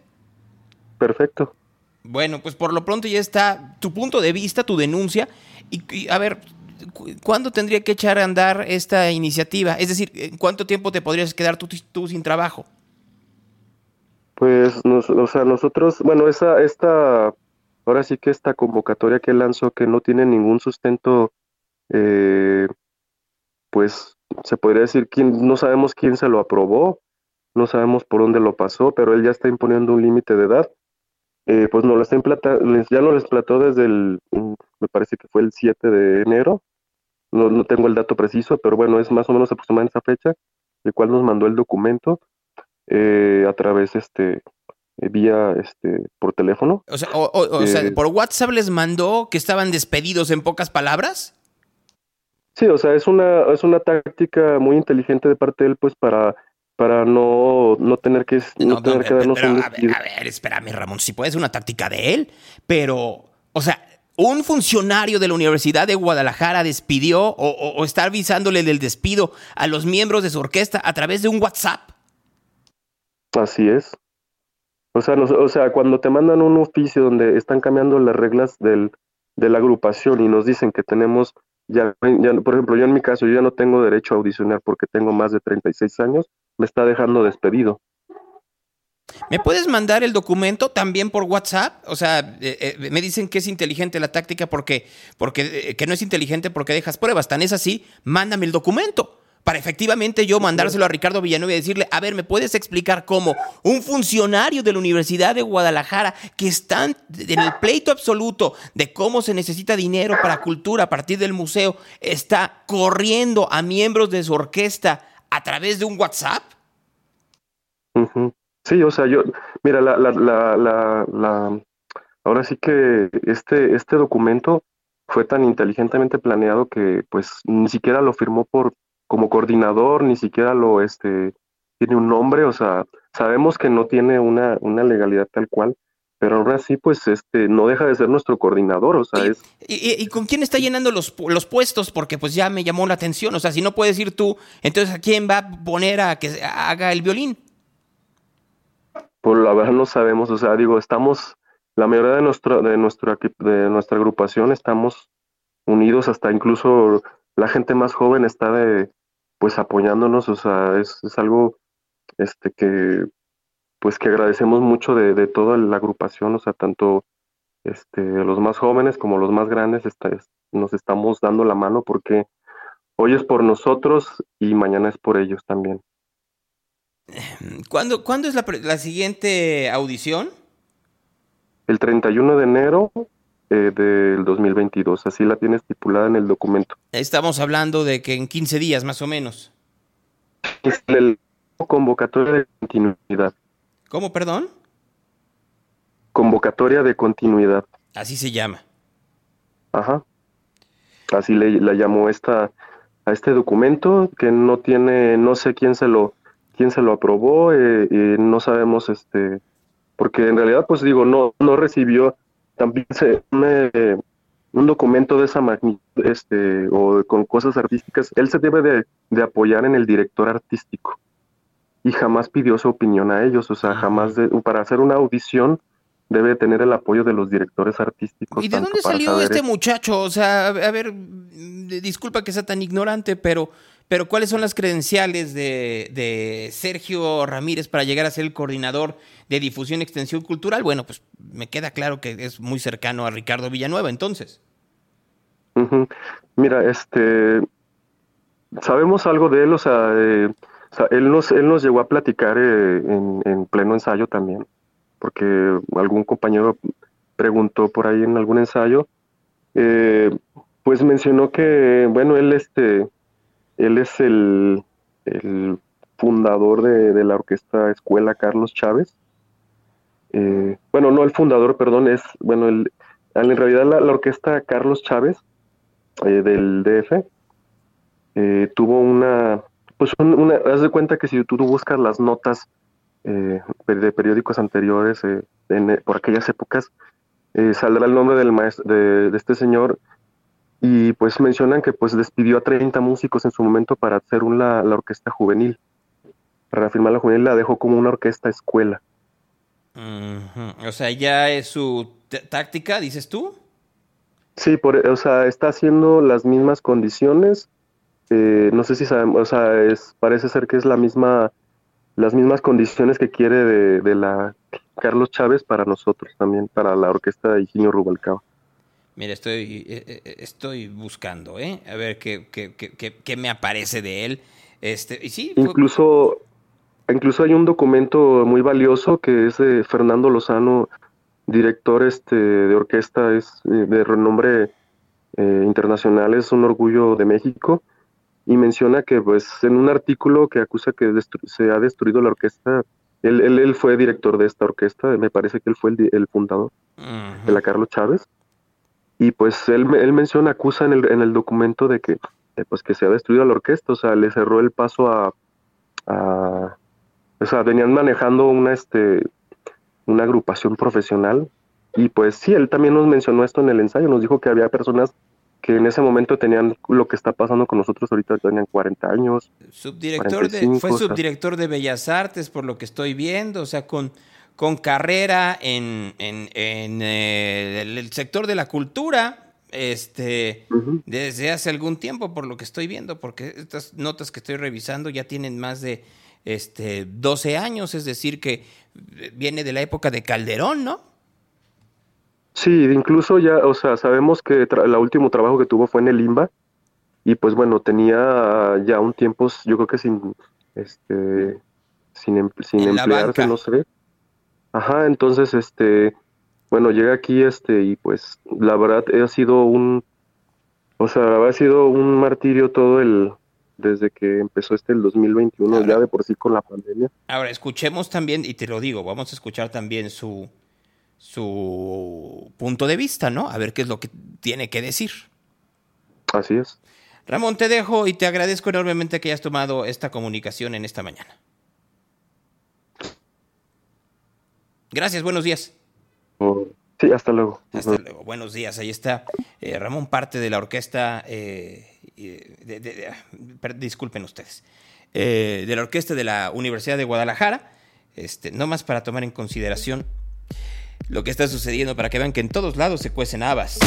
Perfecto. Bueno, pues por lo pronto ya está tu punto de vista, tu denuncia. Y, a ver, ¿cuándo tendría que echar a andar esta iniciativa? Es decir, ¿en cuánto tiempo te podrías quedar tú sin trabajo? Pues, o sea, nosotros, bueno, esa, esta, ahora sí que esta convocatoria que lanzó que no tiene ningún sustento, eh, pues se podría decir quién, no sabemos quién se lo aprobó, no sabemos por dónde lo pasó, pero él ya está imponiendo un límite de edad. Eh, pues no lo está ya no les plató desde el, mm, me parece que fue el 7 de enero, no, no tengo el dato preciso, pero bueno, es más o menos aproximadamente esa fecha, el cual nos mandó el documento eh, a través este eh, vía este por teléfono. O sea, o, sea, eh, por WhatsApp les mandó que estaban despedidos en pocas palabras. Sí, o sea, es una es una táctica muy inteligente de parte de él, pues para para no, no tener que no, tener que darnos un a ver, a ver, espérame, Ramón, si puede ser una táctica de él, pero, o sea, un funcionario de la Universidad de Guadalajara despidió o, o está avisándole del despido a los miembros de su orquesta a través de un WhatsApp. Así es. O sea, o sea, cuando te mandan un oficio donde están cambiando las reglas del, de la agrupación y nos dicen que tenemos, ya, ya, por ejemplo, yo en mi caso, yo ya no tengo derecho a audicionar porque tengo más de 36 años, me está dejando despedido. ¿Me puedes mandar el documento también por WhatsApp? O sea, eh, eh, me dicen que es inteligente la táctica porque, porque eh, que no es inteligente porque dejas pruebas. Tan es así, mándame el documento para efectivamente yo mandárselo a Ricardo Villanueva y decirle, a ver, ¿me puedes explicar cómo un funcionario de la Universidad de Guadalajara que está en el pleito absoluto de cómo se necesita dinero para cultura a partir del museo está corriendo a miembros de su orquesta a través de un WhatsApp? Sí, o sea, yo, mira, la, la, la, la, ahora sí que este, este documento fue tan inteligentemente planeado que pues ni siquiera lo firmó por como coordinador ni siquiera lo este tiene un nombre, o sea, sabemos que no tiene una, una legalidad tal cual, pero ahora sí, pues este no deja de ser nuestro coordinador, o sea, es... ¿Y, con quién está llenando los, los puestos? Porque pues ya me llamó la atención, o sea, si no puedes ir tú, entonces ¿a quién va a poner a que haga el violín? Pues la verdad no sabemos, o sea, digo, estamos, la mayoría de, nuestro, de, nuestra, de nuestra agrupación estamos unidos, hasta incluso la gente más joven está de, pues apoyándonos, o sea, es, algo este que pues que agradecemos mucho de, toda la agrupación, o sea, tanto este, los más jóvenes como los más grandes nos estamos dando la mano porque hoy es por nosotros y mañana es por ellos también. ¿Cuándo, ¿cuándo es la, la siguiente audición? El 31 de enero eh, del 2022, así la tiene estipulada en el documento. Estamos hablando de que en 15 días más o menos. Es el convocatoria de continuidad. ¿Cómo, perdón? Convocatoria de continuidad. Así se llama. Ajá. Así le, la llamó esta a este documento que no tiene, no sé quién se lo quién se lo aprobó eh, y no sabemos este porque en realidad pues digo no no recibió también se, un documento de esa magnitud este o con cosas artísticas él se debe de, de, apoyar en el director artístico y jamás pidió su opinión a ellos o sea jamás de, para hacer una audición debe tener el apoyo de los directores artísticos. ¿Y de dónde salió este muchacho? O sea, a ver, disculpa que sea tan ignorante, pero, pero ¿cuáles son las credenciales de, Sergio Ramírez para llegar a ser el coordinador de difusión y extensión cultural? Bueno, pues me queda claro que es muy cercano a Ricardo Villanueva, entonces. Mira, este, sabemos algo de él, o sea, eh, él, nos, él nos llegó a platicar eh, en, en pleno ensayo también porque algún compañero preguntó por ahí en algún ensayo, eh, pues mencionó que, bueno, él, este, él es el, fundador de, la orquesta Escuela Carlos Chávez. Eh, bueno, no el fundador, perdón, es, bueno, el, en realidad la, orquesta Carlos Chávez eh, del DF tuvo una, pues una, haz de cuenta que si tú buscas las notas eh, de periódicos anteriores eh, eh, por aquellas épocas, saldrá el nombre del maestro, de, este señor y pues mencionan que pues despidió a 30 músicos en su momento para hacer una, la orquesta juvenil. Para firmar la juvenil la dejó como una orquesta escuela. O sea, ya es su táctica, dices tú. Sí, por, o sea, está haciendo las mismas condiciones. no sé si sabemos, o sea, es, parece ser que es la misma las mismas condiciones que quiere de, la Carlos Chávez para nosotros también, para la orquesta de Higinio Rubalcaba. Mira, estoy, eh, eh, estoy buscando, ¿eh? A ver qué, qué, qué, qué me aparece de él. Este, y sí, incluso, incluso hay un documento muy valioso que es de Fernando Lozano, director este, de orquesta, es eh, de renombre internacional, es un orgullo de México y menciona que pues en un artículo que acusa que se ha destruido la orquesta, él, él, fue director de esta orquesta, me parece que él fue el, fundador de la Carlos Chávez, y pues él, él menciona, acusa en el, en el documento de que pues que se ha destruido la orquesta, o sea, le cerró el paso a, a o sea, venían manejando una, este, una agrupación profesional, y pues sí, él también nos mencionó esto en el ensayo, nos dijo que había personas que en ese momento tenían lo que está pasando con nosotros ahorita, tenían 40 años. Subdirector fue subdirector de Bellas Artes, por lo que estoy viendo, o sea, con, con carrera en, en, eh, el, sector de la cultura, este, desde hace algún tiempo, por lo que estoy viendo, porque estas notas que estoy revisando ya tienen más de este, 12 años, es decir, que viene de la época de Calderón, ¿no? Sí, incluso ya, o sea, sabemos que el último trabajo que tuvo fue en el IMBA y pues bueno, tenía ya un tiempo, yo creo que sin, este, sin, em, sin emplearse, no sé. Ajá, entonces, este, bueno, llega aquí, este, y pues la verdad ha sido un, o sea, ha sido un martirio todo el, desde que empezó este el 2021, ya de por sí con la pandemia. Ahora, escuchemos también, y te lo digo, vamos a escuchar también su, su punto de vista, ¿no? A ver qué es lo que tiene que decir. Así es. Ramón, te dejo y te agradezco enormemente que hayas tomado esta comunicación en esta mañana. Gracias, buenos días. Sí, hasta luego. Hasta luego, buenos días. Ahí está eh, Ramón, parte de la orquesta, eh, disculpen ustedes, eh, de la orquesta de la Universidad de Guadalajara. Este, no más para tomar en consideración lo que está sucediendo para que vean que en todos lados se cuecen habas.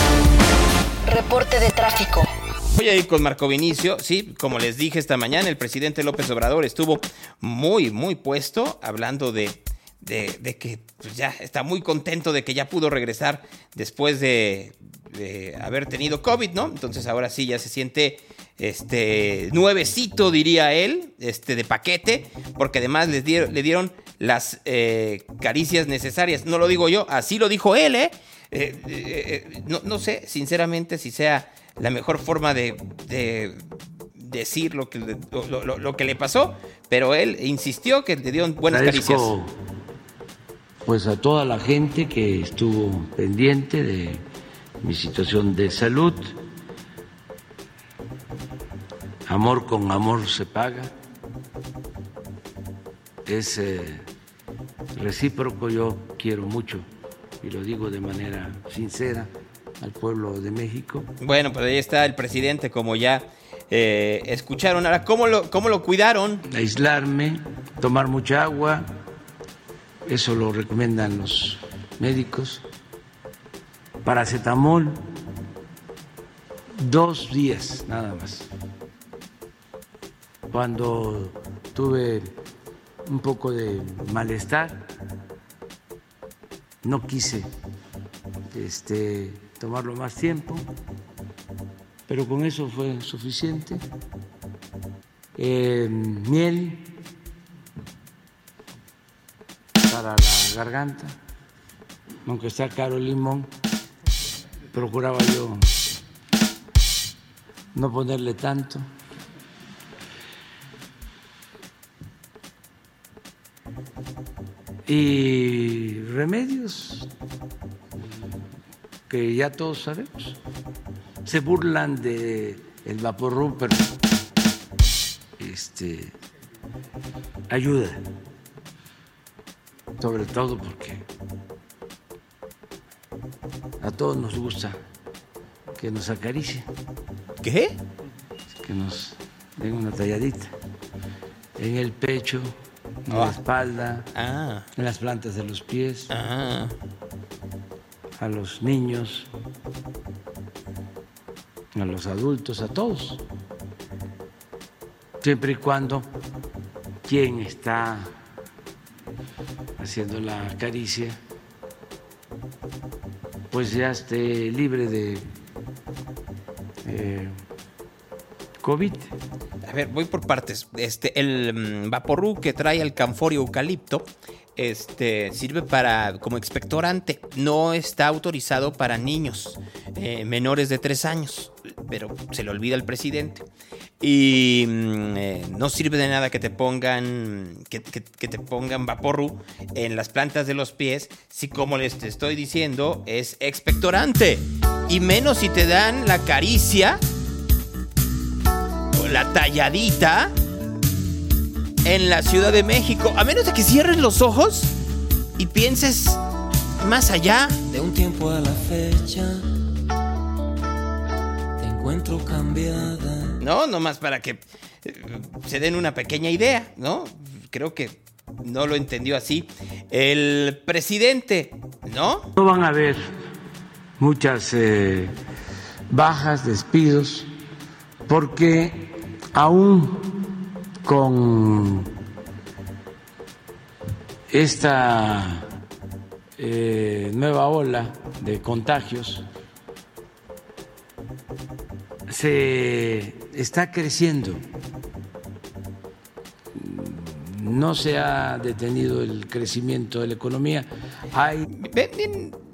Reporte de tráfico. Voy a ir con Marco Vinicio. Sí, como les dije esta mañana, el presidente López Obrador estuvo muy, muy puesto hablando de, de, que pues, ya está muy contento de que ya pudo regresar después de, haber tenido COVID, ¿no? Entonces ahora sí ya se siente este, nuevecito, diría él, este, de paquete, porque además les dieron, le dieron las eh, caricias necesarias. No lo digo yo, así lo dijo él, ¿eh? eh, eh no, no, sé, sinceramente, si sea la mejor forma de, de decir lo que, lo, lo, lo, que le pasó, pero él insistió que le dieron buenas caricias. Pues a toda la gente que estuvo pendiente de mi situación de salud. Amor con amor se paga. Es eh, recíproco, yo quiero mucho, y lo digo de manera sincera, al pueblo de México. Bueno, pues ahí está el presidente, como ya eh, escucharon. Ahora, ¿cómo lo, ¿cómo lo cuidaron? Aislarme, tomar mucha agua, eso lo recomiendan los médicos. Paracetamol, dos días nada más. Cuando tuve un poco de malestar, no quise este, tomarlo más tiempo pero con eso fue suficiente. Eh, miel la garganta, aunque está caro el limón, procuraba yo no ponerle tanto. Y remedios que ya todos sabemos. Se burlan de el vaporru, pero este ayuda, sobre todo porque a todos nos gusta que nos acaricie. ¿Qué? Que nos den una talladita en el pecho, en la ah. espalda, ah. en las plantas de los pies, ah. a los niños a los adultos, a todos, siempre y cuando quien está haciendo la caricia pues ya esté libre de eh, COVID. A ver, voy por partes. Este, el mm, vaporru que trae el canforio eucalipto este, sirve para como expectorante. No está autorizado para niños eh, menores de tres años, pero se le olvida al presidente. Y mm, eh, no sirve de nada que te pongan que, te pongan vaporru en las plantas de los pies, si como les estoy diciendo es expectorante. Y menos si te dan la caricia o la talladita en la Ciudad de México. A menos de que cierres los ojos y pienses más allá. De un tiempo a la fecha, te encuentro cambiada. No, nomás para que eh, se den una pequeña idea, ¿no? Creo que no lo entendió así. El presidente, ¿no? No van a haber muchas eh, bajas, despidos, porque aún con esta eh, nueva ola de contagios se está creciendo. No se ha detenido el crecimiento de la economía. Hay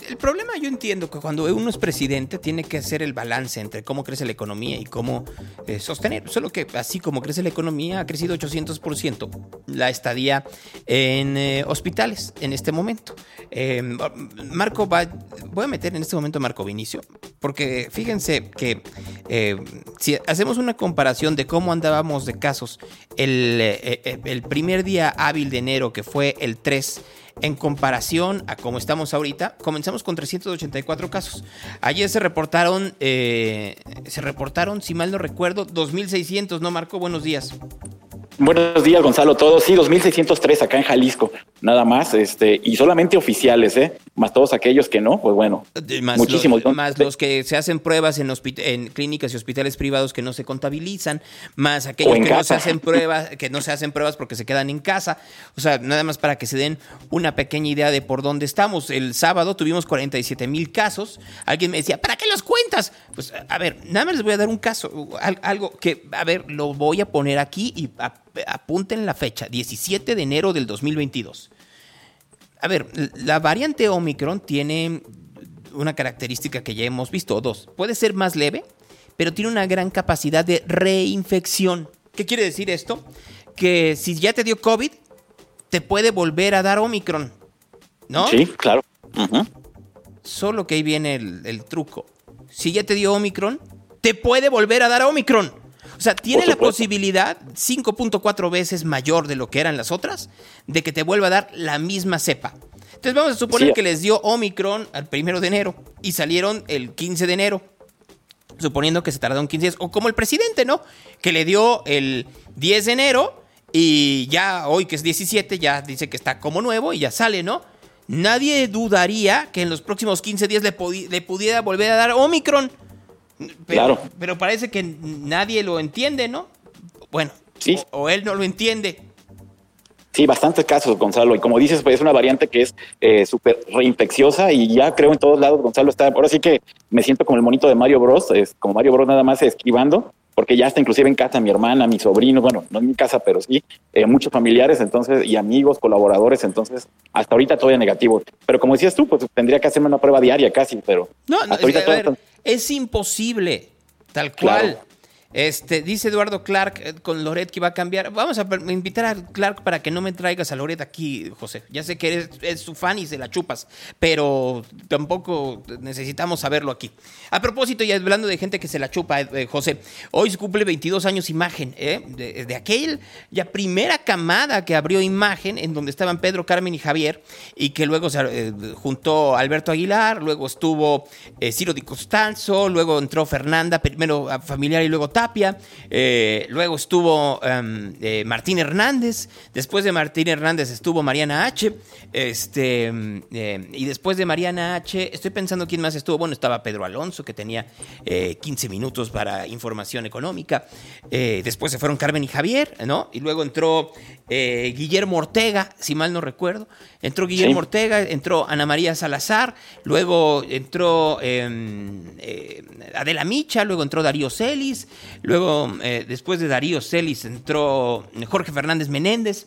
el problema yo entiendo que cuando uno es presidente tiene que hacer el balance entre cómo crece la economía y cómo eh, sostener. Solo que así como crece la economía, ha crecido 800% la estadía en eh, hospitales en este momento. Em, Marco va, voy a meter en este momento a Marco Vinicio, porque fíjense que eh, si hacemos una comparación de cómo andábamos de casos el, el primer día hábil de enero, que fue el 3, en comparación a cómo estamos ahorita, comenzamos con 384 casos. Ayer se reportaron, eh, se reportaron, si mal no recuerdo, 2.600, ¿no, Marco? Buenos días. Buenos días, Gonzalo, todos. Sí, 2.603 acá en Jalisco. nada más, este, y solamente oficiales, ¿eh? Más todos aquellos que no, pues bueno, más muchísimos. Los, más los que se hacen pruebas en, en clínicas y hospitales privados que no se contabilizan, más aquellos que no se hacen pruebas, que no se hacen pruebas porque se quedan en casa. O sea, nada más para que se den una pequeña idea de por dónde estamos. El sábado tuvimos 47 mil casos. Alguien me decía, ¿para qué los cuentas? Pues, a ver, nada más les voy a dar un caso, algo que, a ver, lo voy a poner aquí y apunten la fecha, 17 de enero del 2022. A ver, la variante Omicron tiene una característica que ya hemos visto, dos. Puede ser más leve, pero tiene una gran capacidad de reinfección. ¿Qué quiere decir esto? Que si ya te dio COVID, te puede volver a dar Omicron. ¿No? Sí, claro. Solo que ahí viene el, el, truco. Si ya te dio Omicron, te puede volver a dar Omicron. O sea, tiene la posibilidad 5.4 veces mayor de lo que eran las otras de que te vuelva a dar la misma cepa. Entonces vamos a suponer que les dio Omicron al primero de enero y salieron el 15 de enero. Suponiendo que se tardaron 15 días. O como el presidente, ¿no? Que le dio el 10 de enero y ya hoy que es 17 ya dice que está como nuevo y ya sale, ¿no? Nadie dudaría que en los próximos 15 días le, le pudiera volver a dar Omicron. Pero, claro. Pero parece que nadie lo entiende, ¿no? Bueno, sí. o, él no lo entiende. Sí, bastantes casos, Gonzalo. Y como dices, pues es una variante que es eh, súper reinfecciosa y ya creo en todos lados, Gonzalo está. Ahora sí que me siento como el monito de Mario Bros, es como Mario Bros nada más esquivando, porque ya está inclusive en casa mi hermana, mi sobrino, bueno, no en mi casa, pero sí, eh, muchos familiares, entonces, y amigos, colaboradores, entonces, hasta ahorita todavía negativo. Pero como decías tú, pues tendría que hacerme una prueba diaria casi, pero no, hasta ahorita a ver, es imposible, tal cual. Claro. Este, dice Eduardo Clark eh, con Loret que va a cambiar. Vamos a invitar a Clark para que no me traigas a Loret aquí, José. Ya sé que eres, su fan y se la chupas, pero tampoco necesitamos saberlo aquí. A propósito, y hablando de gente que se la chupa, eh, José, hoy se cumple 22 años Imagen, ¿eh? de, de aquel ya primera camada que abrió Imagen, en donde estaban Pedro, Carmen y Javier, y que luego se eh, juntó Alberto Aguilar, luego estuvo eh, Ciro Di Costanzo, luego entró Fernanda, primero familiar y luego Eh, luego estuvo um, eh, Martín Hernández, después de Martín Hernández estuvo Mariana H, este, eh, y después de Mariana H, estoy pensando quién más estuvo, bueno, estaba Pedro Alonso, que tenía 15 minutos para información económica, después se fueron Carmen y Javier, ¿no? Y luego entró Guillermo Ortega, si mal no recuerdo, entró Guillermo sí. Ortega, entró Ana María Salazar, luego entró eh, Adela Micha, luego entró Darío Celis, luego eh, después de Darío Celis entró Jorge Fernández Menéndez.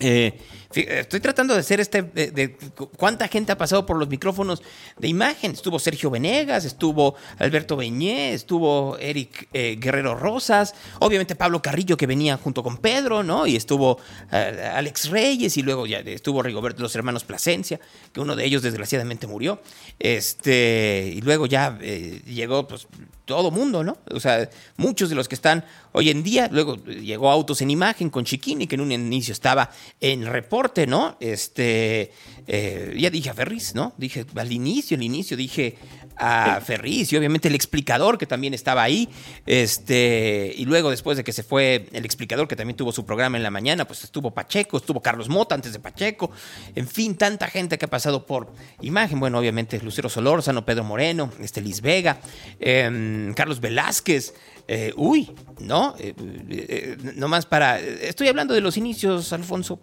Eh, estoy tratando de hacer este, de, cuánta gente ha pasado por los micrófonos de imagen. Estuvo Sergio Venegas, estuvo Alberto Beñé, estuvo Eric eh, Guerrero Rosas, obviamente Pablo Carrillo que venía junto con Pedro, ¿no? Y estuvo eh, Alex Reyes y luego ya estuvo Rigoberto, los hermanos Plasencia, que uno de ellos desgraciadamente murió. Este, y luego ya eh, llegó pues todo mundo, ¿no? O sea, muchos de los que están hoy en día, luego llegó Autos en Imagen con Chiquini, que en un inicio estaba en reporte, ¿no? Este, eh, ya dije a Ferris, ¿no? Dije al inicio, al inicio dije a Ferris y obviamente el explicador que también estaba ahí, este, y luego después de que se fue el explicador que también tuvo su programa en la mañana, pues estuvo Pacheco, estuvo Carlos Mota antes de Pacheco, en fin, tanta gente que ha pasado por Imagen, bueno, obviamente Lucero Solórzano, Pedro Moreno, este Liz Vega, eh, Carlos Velázquez, eh, uy, no, eh, eh, no más para. Estoy hablando de los inicios, Alfonso,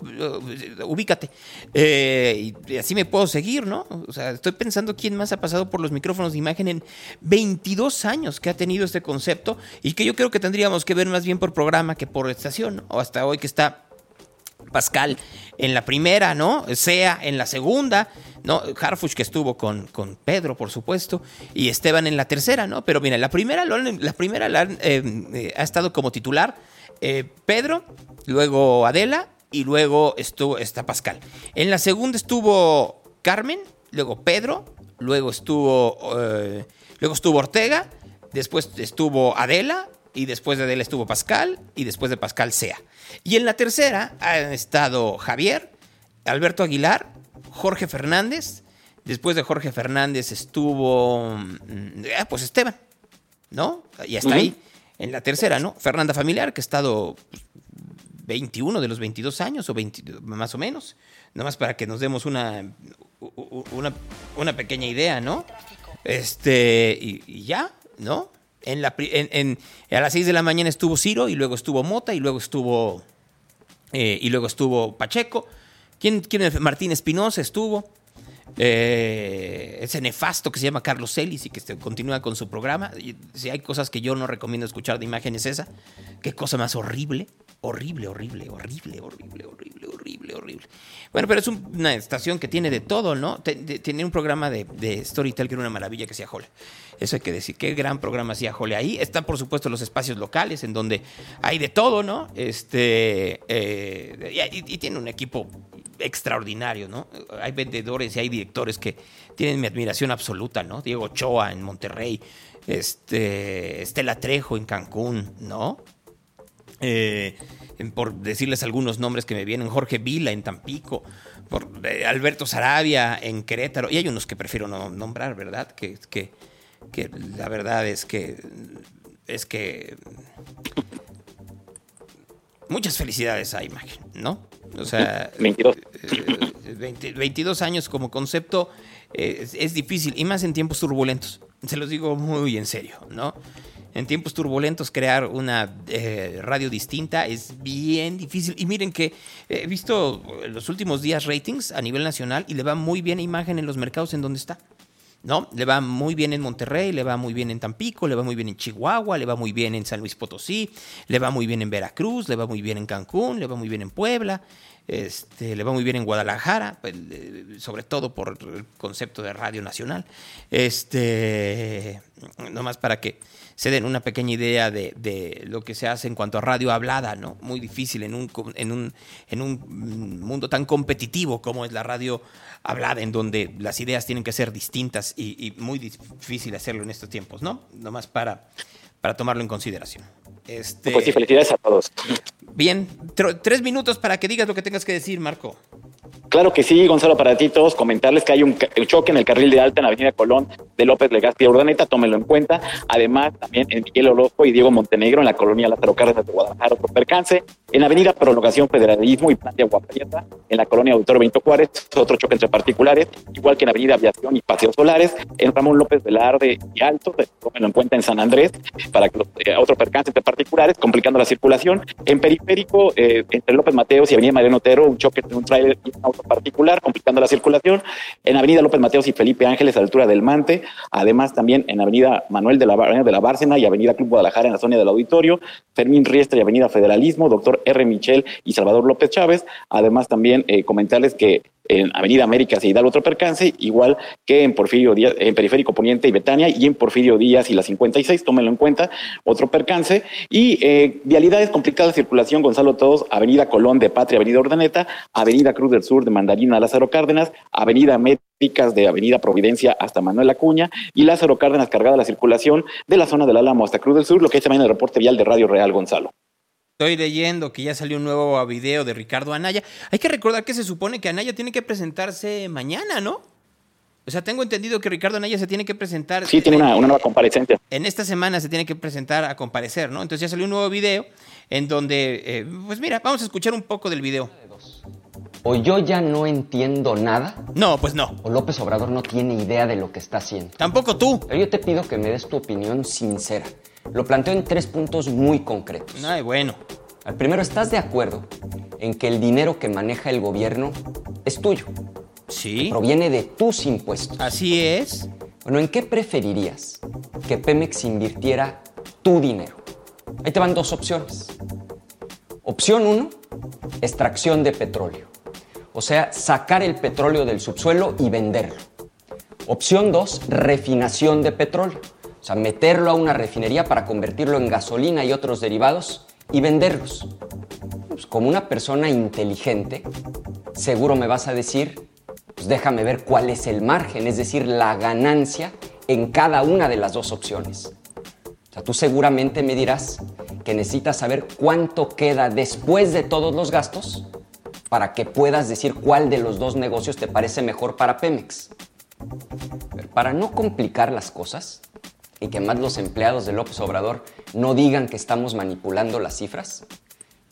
ubícate. Y, y, así me puedo seguir, ¿no? O sea, estoy pensando quién más ha pasado por los micrófonos de imagen en 22 años que ha tenido este concepto y que yo creo que tendríamos que ver más bien por programa que por estación, o hasta hoy que está Pascal en la primera, ¿no? Sea en la segunda, ¿no? Harfuch que estuvo con, con Pedro, por supuesto, y Esteban en la tercera, ¿no? Pero mira, la primera, la primera la, eh, eh, ha estado como titular eh, Pedro, luego Adela y luego estuvo, está Pascal. En la segunda estuvo Carmen, luego Pedro, luego estuvo, luego estuvo Ortega, después estuvo Adela, y después de Adela estuvo Pascal, y después de Pascal Sea. Y en la tercera han estado Javier, Alberto Aguilar, Jorge Fernández. Después de Jorge Fernández estuvo, eh, pues Esteban, ¿no? Y hasta uh -huh. ahí. En la tercera, ¿no? Fernanda Familiar, que ha estado 21 de los 22 años, o 20, más o menos. Nomás para que nos demos una, una, una pequeña idea, ¿no? Este, y, ya, ¿no? En la, en, a las 6 de la mañana estuvo Ciro, y luego estuvo Mota, y luego estuvo, eh, y luego estuvo Pacheco. ¿Quién, quién? Martín Espinosa estuvo. Eh, ese nefasto que se llama Carlos Celis y que continúa con su programa. si hay cosas que yo no recomiendo escuchar de imágenes, esa. Qué cosa más horrible. Horrible, horrible, horrible, horrible, horrible, horrible, horrible. Bueno, pero es una estación que tiene de todo, ¿no? tiene un programa de, de, Storytel que era una maravilla que hacía Jole. Eso hay que decir. Qué gran programa hacía Jole ahí. Están, por supuesto, los espacios locales en donde hay de todo, ¿no? Este, eh, y, tiene un equipo extraordinario, ¿no? Hay vendedores y hay directores que tienen mi admiración absoluta, ¿no? Diego Ochoa en Monterrey, este, Estela Trejo en Cancún, ¿no? Eh, por decirles algunos nombres que me vienen, Jorge Vila en Tampico, por eh, Alberto Sarabia en Querétaro, y hay unos que prefiero no nombrar, ¿verdad? Que, que, que la verdad es que es que muchas felicidades a Imagen, ¿no? O sea, 22. 22 eh, años como concepto es difícil, y más en tiempos turbulentos. Se los digo muy en serio, ¿no? en tiempos turbulentos crear una eh, radio distinta es bien difícil. Y miren que he visto en los últimos días ratings a nivel nacional y le va muy bien a imagen en los mercados en donde está. ¿No? Le va muy bien en Monterrey, le va muy bien en Tampico, le va muy bien en Chihuahua, le va muy bien en San Luis Potosí, le va muy bien en Veracruz, le va muy bien en Cancún, le va muy bien en Puebla, este, le va muy bien en Guadalajara, pues, sobre todo por el concepto de radio nacional. Este, nomás para que se den una pequeña idea de, lo que se hace en cuanto a radio hablada, ¿no? Muy difícil en un, en un, en un mundo tan competitivo como es la radio hablada, en donde las ideas tienen que ser distintas y, muy difícil hacerlo en estos tiempos, ¿no? Nomás para, para tomarlo en consideración. Este, pues sí, felicidades a todos. Bien, tres minutos para que digas lo que tengas que decir, Marco. Claro que sí, Gonzalo, para ti todos comentarles que hay un, choque en el carril de alta en la avenida Colón de López Legazpi Urdaneta, tómenlo en cuenta. Además, también en Miguel Orozco y Diego Montenegro en la colonia Lázaro Cárdenas de Guadalajara, otro percance. En la avenida Prolongación Federalismo y Plan de Aguaprieta, en la colonia Autor Benito Juárez, otro choque entre particulares, igual que en avenida Aviación y Paseos Solares, en Ramón López Velarde y Alto, tómenlo en cuenta en San Andrés, para que eh, otro percance entre particulares, complicando la circulación. En Periférico, eh, entre López Mateos y avenida Mariano Otero, un choque entre un trailer y un auto particular, complicando la circulación. En Avenida López Mateos y Felipe Ángeles, a la altura del Mante. Además, también en Avenida Manuel de la, de la Bárcena y Avenida Club Guadalajara, en la zona del auditorio. Fermín Riestra y Avenida Federalismo, doctor R. Michel y Salvador López Chávez. Además, también eh, comentarles que en Avenida América se da otro percance, igual que en Porfirio Díaz, en Periférico Poniente y Betania, y en Porfirio Díaz y la 56, tómenlo en cuenta, otro percance. Y eh, vialidades complicadas de circulación, Gonzalo Todos, Avenida Colón de Patria, Avenida Ordaneta, Avenida Cruz del Sur de Mandarina Lázaro Cárdenas, Avenida Américas de Avenida Providencia hasta Manuel Acuña y Lázaro Cárdenas cargada la circulación de la zona del Álamo hasta Cruz del Sur, lo que es también el reporte vial de Radio Real Gonzalo. Estoy leyendo que ya salió un nuevo video de Ricardo Anaya. Hay que recordar que se supone que Anaya tiene que presentarse mañana, ¿no? O sea, tengo entendido que Ricardo Anaya se tiene que presentar. Sí, tiene una, nueva comparecencia. En esta semana se tiene que presentar a comparecer, ¿no? Entonces ya salió un nuevo video en donde, eh, pues mira, vamos a escuchar un poco del video. O yo ya no entiendo nada. No, pues no. O López Obrador no tiene idea de lo que está haciendo. Tampoco tú. Pero yo te pido que me des tu opinión sincera. Lo planteo en tres puntos muy concretos. Ay, bueno. Al primero, ¿estás de acuerdo en que el dinero que maneja el gobierno es tuyo? Sí. proviene de tus impuestos. Así es. Bueno, ¿en qué preferirías que Pemex invirtiera tu dinero? Ahí te van dos opciones. Opción uno, extracción de petróleo. O sea, sacar el petróleo del subsuelo y venderlo. Opción dos, refinación de petróleo. O sea, meterlo a una refinería para convertirlo en gasolina y otros derivados y venderlos. Pues como una persona inteligente, seguro me vas a decir, pues déjame ver cuál es el margen, es decir, la ganancia en cada una de las dos opciones. O sea, tú seguramente me dirás que necesitas saber cuánto queda después de todos los gastos para que puedas decir cuál de los dos negocios te parece mejor para Pemex. para no complicar las cosas, y que más los empleados de López Obrador no digan que estamos manipulando las cifras,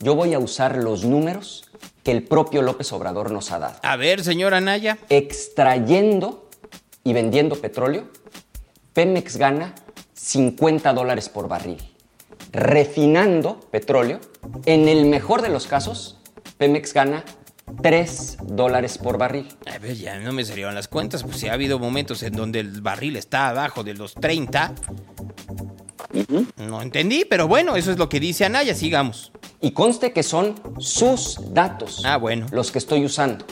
Yo voy a usar los números que el propio López Obrador nos ha dado. A ver, señora Anaya. Extrayendo y vendiendo petróleo, Pemex gana 50 dólares por barril. Refinando petróleo, en el mejor de los casos, Pemex gana 3 dólares por barril. A ver, ya no me salieron las cuentas, pues si ha habido momentos en donde el barril está abajo de los 30. No entendí, pero bueno, eso es lo que dice Anaya, sigamos. Y conste que son sus datos. Ah, bueno. Los que estoy usando.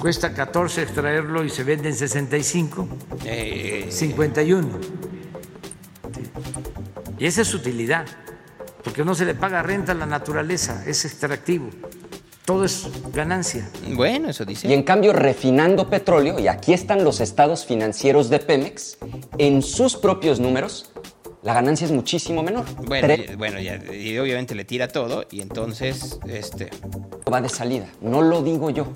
Cuesta 14 extraerlo y se vende en 65. 51. Y esa es su utilidad, porque no se le paga renta a la naturaleza, es extractivo. Todo es ganancia. Bueno, eso dice. Y en cambio, refinando petróleo, y aquí están los estados financieros de Pemex, en sus propios números, la ganancia es muchísimo menor. Bueno, Tre- y, bueno ya, y obviamente le tira todo y entonces, este... va de salida, no lo digo yo.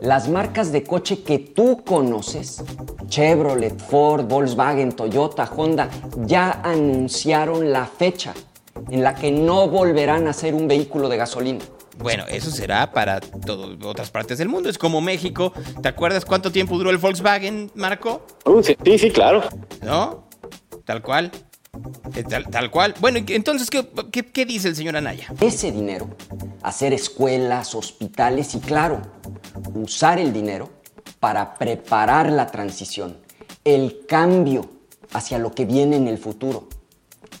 Las marcas de coche que tú conoces, Chevrolet, Ford, Volkswagen, Toyota, Honda, ya anunciaron la fecha en la que no volverán a ser un vehículo de gasolina. Bueno, eso será para todo- otras partes del mundo. Es como México. ¿Te acuerdas cuánto tiempo duró el Volkswagen, Marco? Uh, sí, sí, sí, claro. ¿No? Tal cual. Eh, Tal, tal cual. Bueno, ¿y qué- entonces, ¿qué, qué, qué dice el señor Anaya? Ese dinero, hacer escuelas, hospitales y claro, usar el dinero para preparar la transición, el cambio hacia lo que viene en el futuro,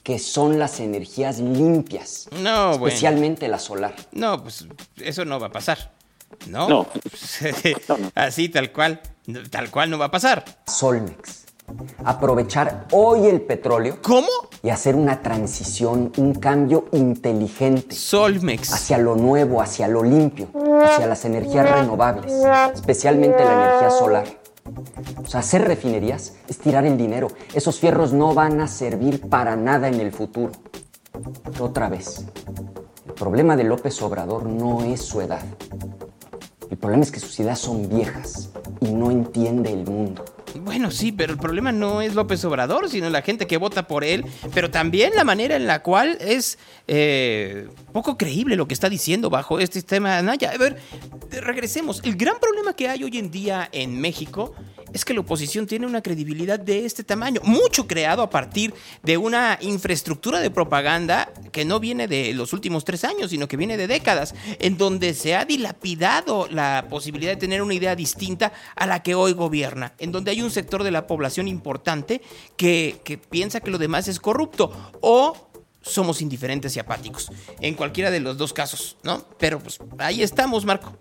que son las energías limpias, No, bueno. especialmente la solar. No, pues eso no va a pasar. ¿No? No. Así, tal cual. Tal cual no va a pasar. Solmex. Aprovechar hoy el petróleo. ¿Cómo? Y hacer una transición, un cambio inteligente. Solmex. Hacia lo nuevo, hacia lo limpio, hacia las energías renovables, especialmente la energía solar. O sea, hacer refinerías es tirar el dinero. Esos fierros no van a servir para nada en el futuro. Otra vez, el problema de López Obrador no es su edad. El problema es que sus ideas son viejas y no entiende el mundo. Bueno, sí, pero el problema no es López Obrador, sino la gente que vota por él, pero también la manera en la cual es eh, poco creíble lo que está diciendo bajo este sistema Anaya. A ver, regresemos. El gran problema que hay hoy en día en México es que la oposición tiene una credibilidad de este tamaño, mucho creado a partir de una infraestructura de propaganda que no viene de los últimos tres años, sino que viene de décadas, en donde se ha dilapidado la posibilidad de tener una idea distinta a la que hoy gobierna, en donde hay un sector de la población importante que, que piensa que lo demás es corrupto o somos indiferentes y apáticos, en cualquiera de los dos casos, ¿no? Pero pues ahí estamos, Marco.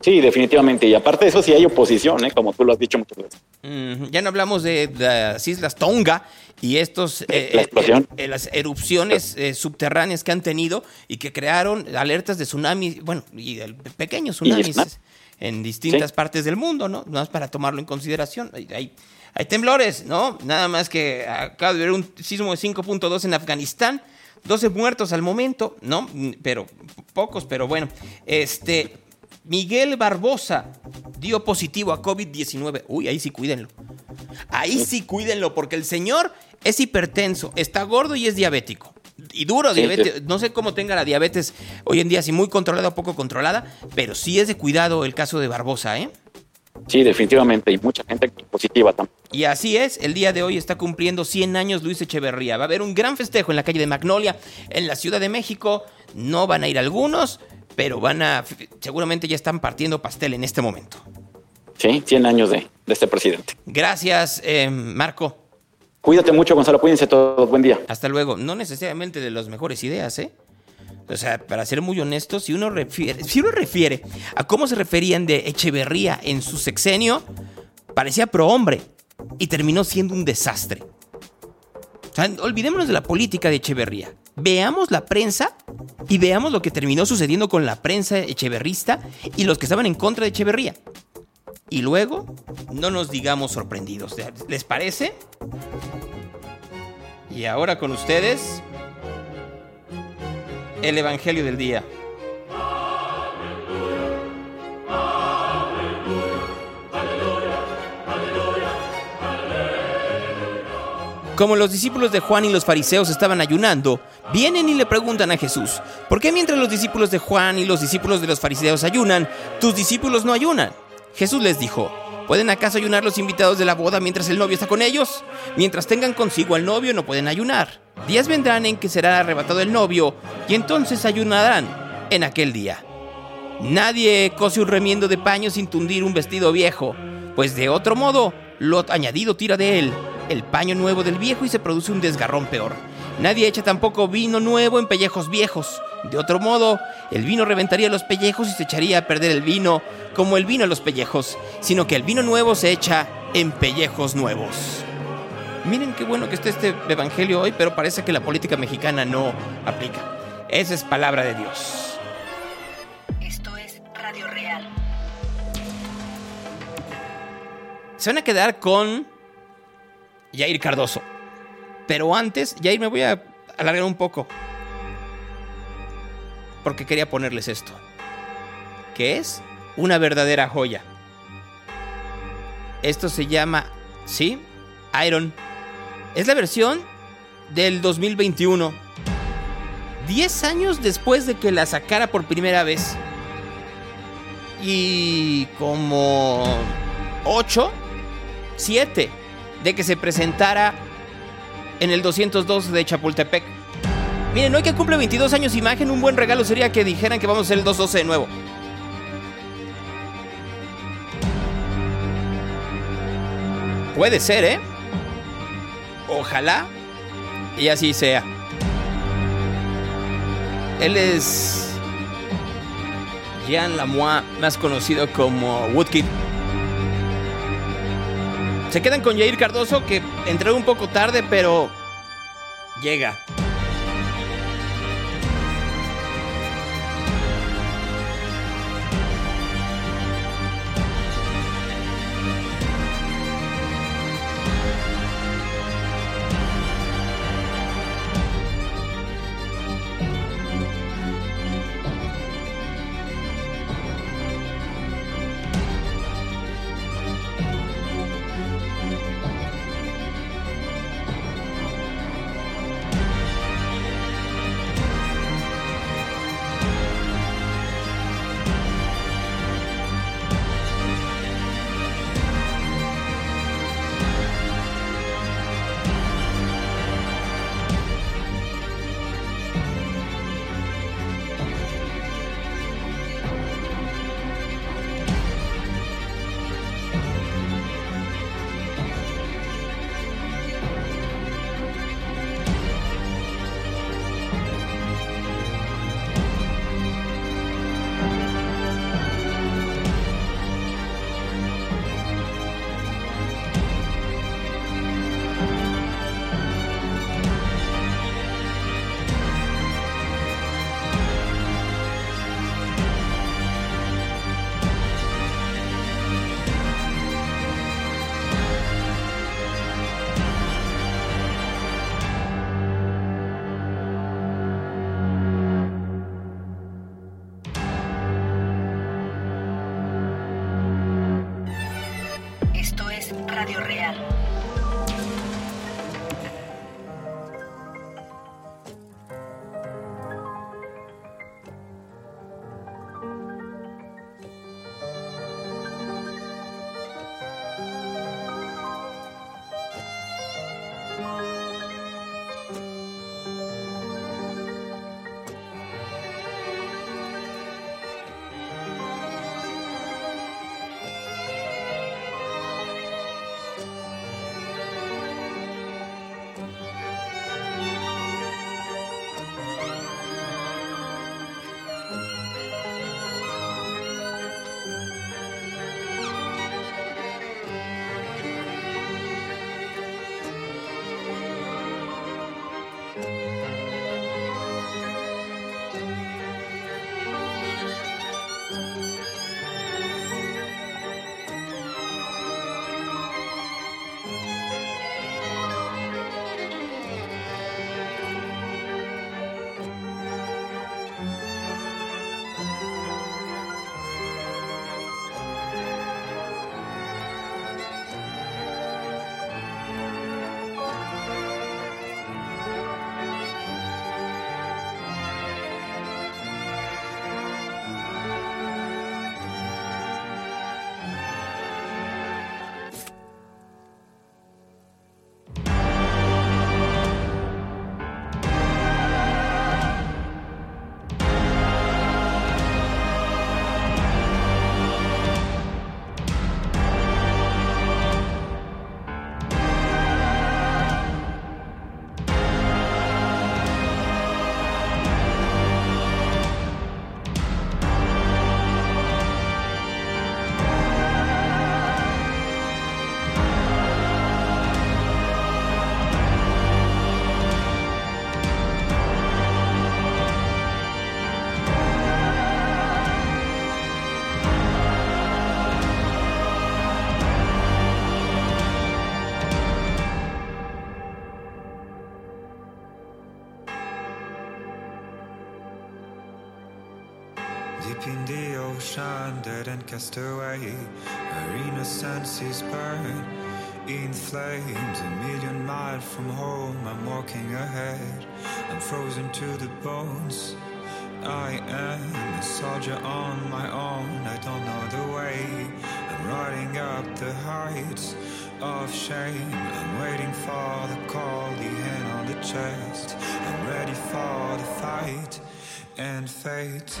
Sí, definitivamente. Y aparte de eso, sí hay oposición, ¿eh? como tú lo has dicho muchas veces. Mm, ya no hablamos de las islas Tonga y estos eh, La explosión. eh, eh, las erupciones eh, subterráneas que han tenido y que crearon alertas de tsunami, bueno, y de pequeños tsunamis tsunami. en distintas Sí. partes del mundo, ¿no? Nada más para tomarlo en consideración. Hay, hay- temblores, ¿no? Nada más que acaba de haber un sismo de 5.2 en Afganistán. 12 muertos al momento, ¿no? Pero pocos, pero bueno. Este, Miguel Barbosa dio positivo a COVID-19. Uy, ahí sí cuídenlo. Ahí sí cuídenlo, porque el señor es hipertenso, está gordo y es diabético. Y duro Sí, diabetes. sí. No sé cómo tenga la diabetes hoy en día, si muy controlada o poco controlada, pero sí es de cuidado el caso de Barbosa, ¿eh? Sí, definitivamente. Y mucha gente positiva también. Y así es, el día de hoy está cumpliendo 100 años Luis Echeverría. Va a haber un gran festejo en la calle de Magnolia, en la Ciudad de México. No van a ir algunos, pero van a, seguramente ya están partiendo pastel en este momento. Sí, 100 años de, de este presidente. Gracias, eh, Marco. Cuídate mucho, Gonzalo. Cuídense todos. Buen día. Hasta luego. No necesariamente de las mejores ideas, ¿eh? O sea, para ser muy honesto, si uno refiere, si uno refiere a cómo se referían de Echeverría en su sexenio, parecía prohombre y terminó siendo un desastre. O sea, olvidémonos de la política de Echeverría. Veamos la prensa y veamos lo que terminó sucediendo con la prensa echeverrista y los que estaban en contra de Echeverría. Y luego, no nos digamos sorprendidos. ¿Les parece? Y ahora con ustedes, el Evangelio del Día. Como los discípulos de Juan y los fariseos estaban ayunando, vienen y le preguntan a Jesús, ¿por qué mientras los discípulos de Juan y los discípulos de los fariseos ayunan, tus discípulos no ayunan? Jesús les dijo, ¿pueden acaso ayunar los invitados de la boda mientras el novio está con ellos? Mientras tengan consigo al novio no pueden ayunar. Días vendrán en que será arrebatado el novio y entonces ayunarán en aquel día. Nadie cose un remiendo de paño sin tundir un vestido viejo, pues de otro modo lo añadido tira de él el paño nuevo del viejo y se produce un desgarrón peor. Nadie echa tampoco vino nuevo en pellejos viejos. De otro modo, el vino reventaría los pellejos y se echaría a perder el vino como el vino a los pellejos, sino que el vino nuevo se echa en pellejos nuevos. Miren qué bueno que esté este evangelio hoy, pero parece que la política mexicana no aplica. Esa es palabra de Dios. Esto es Radio Real. Se van a quedar con Jair Cardoso. Pero antes, Jair, me voy a alargar un poco. Porque quería ponerles esto. Que es una verdadera joya. Esto se llama, ¿sí? Iron. Es la versión del 2021. 10 años después de que la sacara por primera vez. Y como 8, 7 de que se presentara en el 202 de Chapultepec. Miren, hoy que cumple 22 años imagen, un buen regalo sería que dijeran que vamos a hacer el 212 de nuevo. Puede ser, ¿eh? Ojalá y así sea. Él es Jean Lamois, más conocido como Woodkid. Se quedan con Jair Cardoso, que entró un poco tarde, pero llega. Cast away, our innocence is burned in flames. A million miles from home, I'm walking ahead. I'm frozen to the bones. I am a soldier on my own, I don't know the way. I'm riding up the heights of shame. I'm waiting for the call, the hand on the chest. I'm ready for the fight and fate.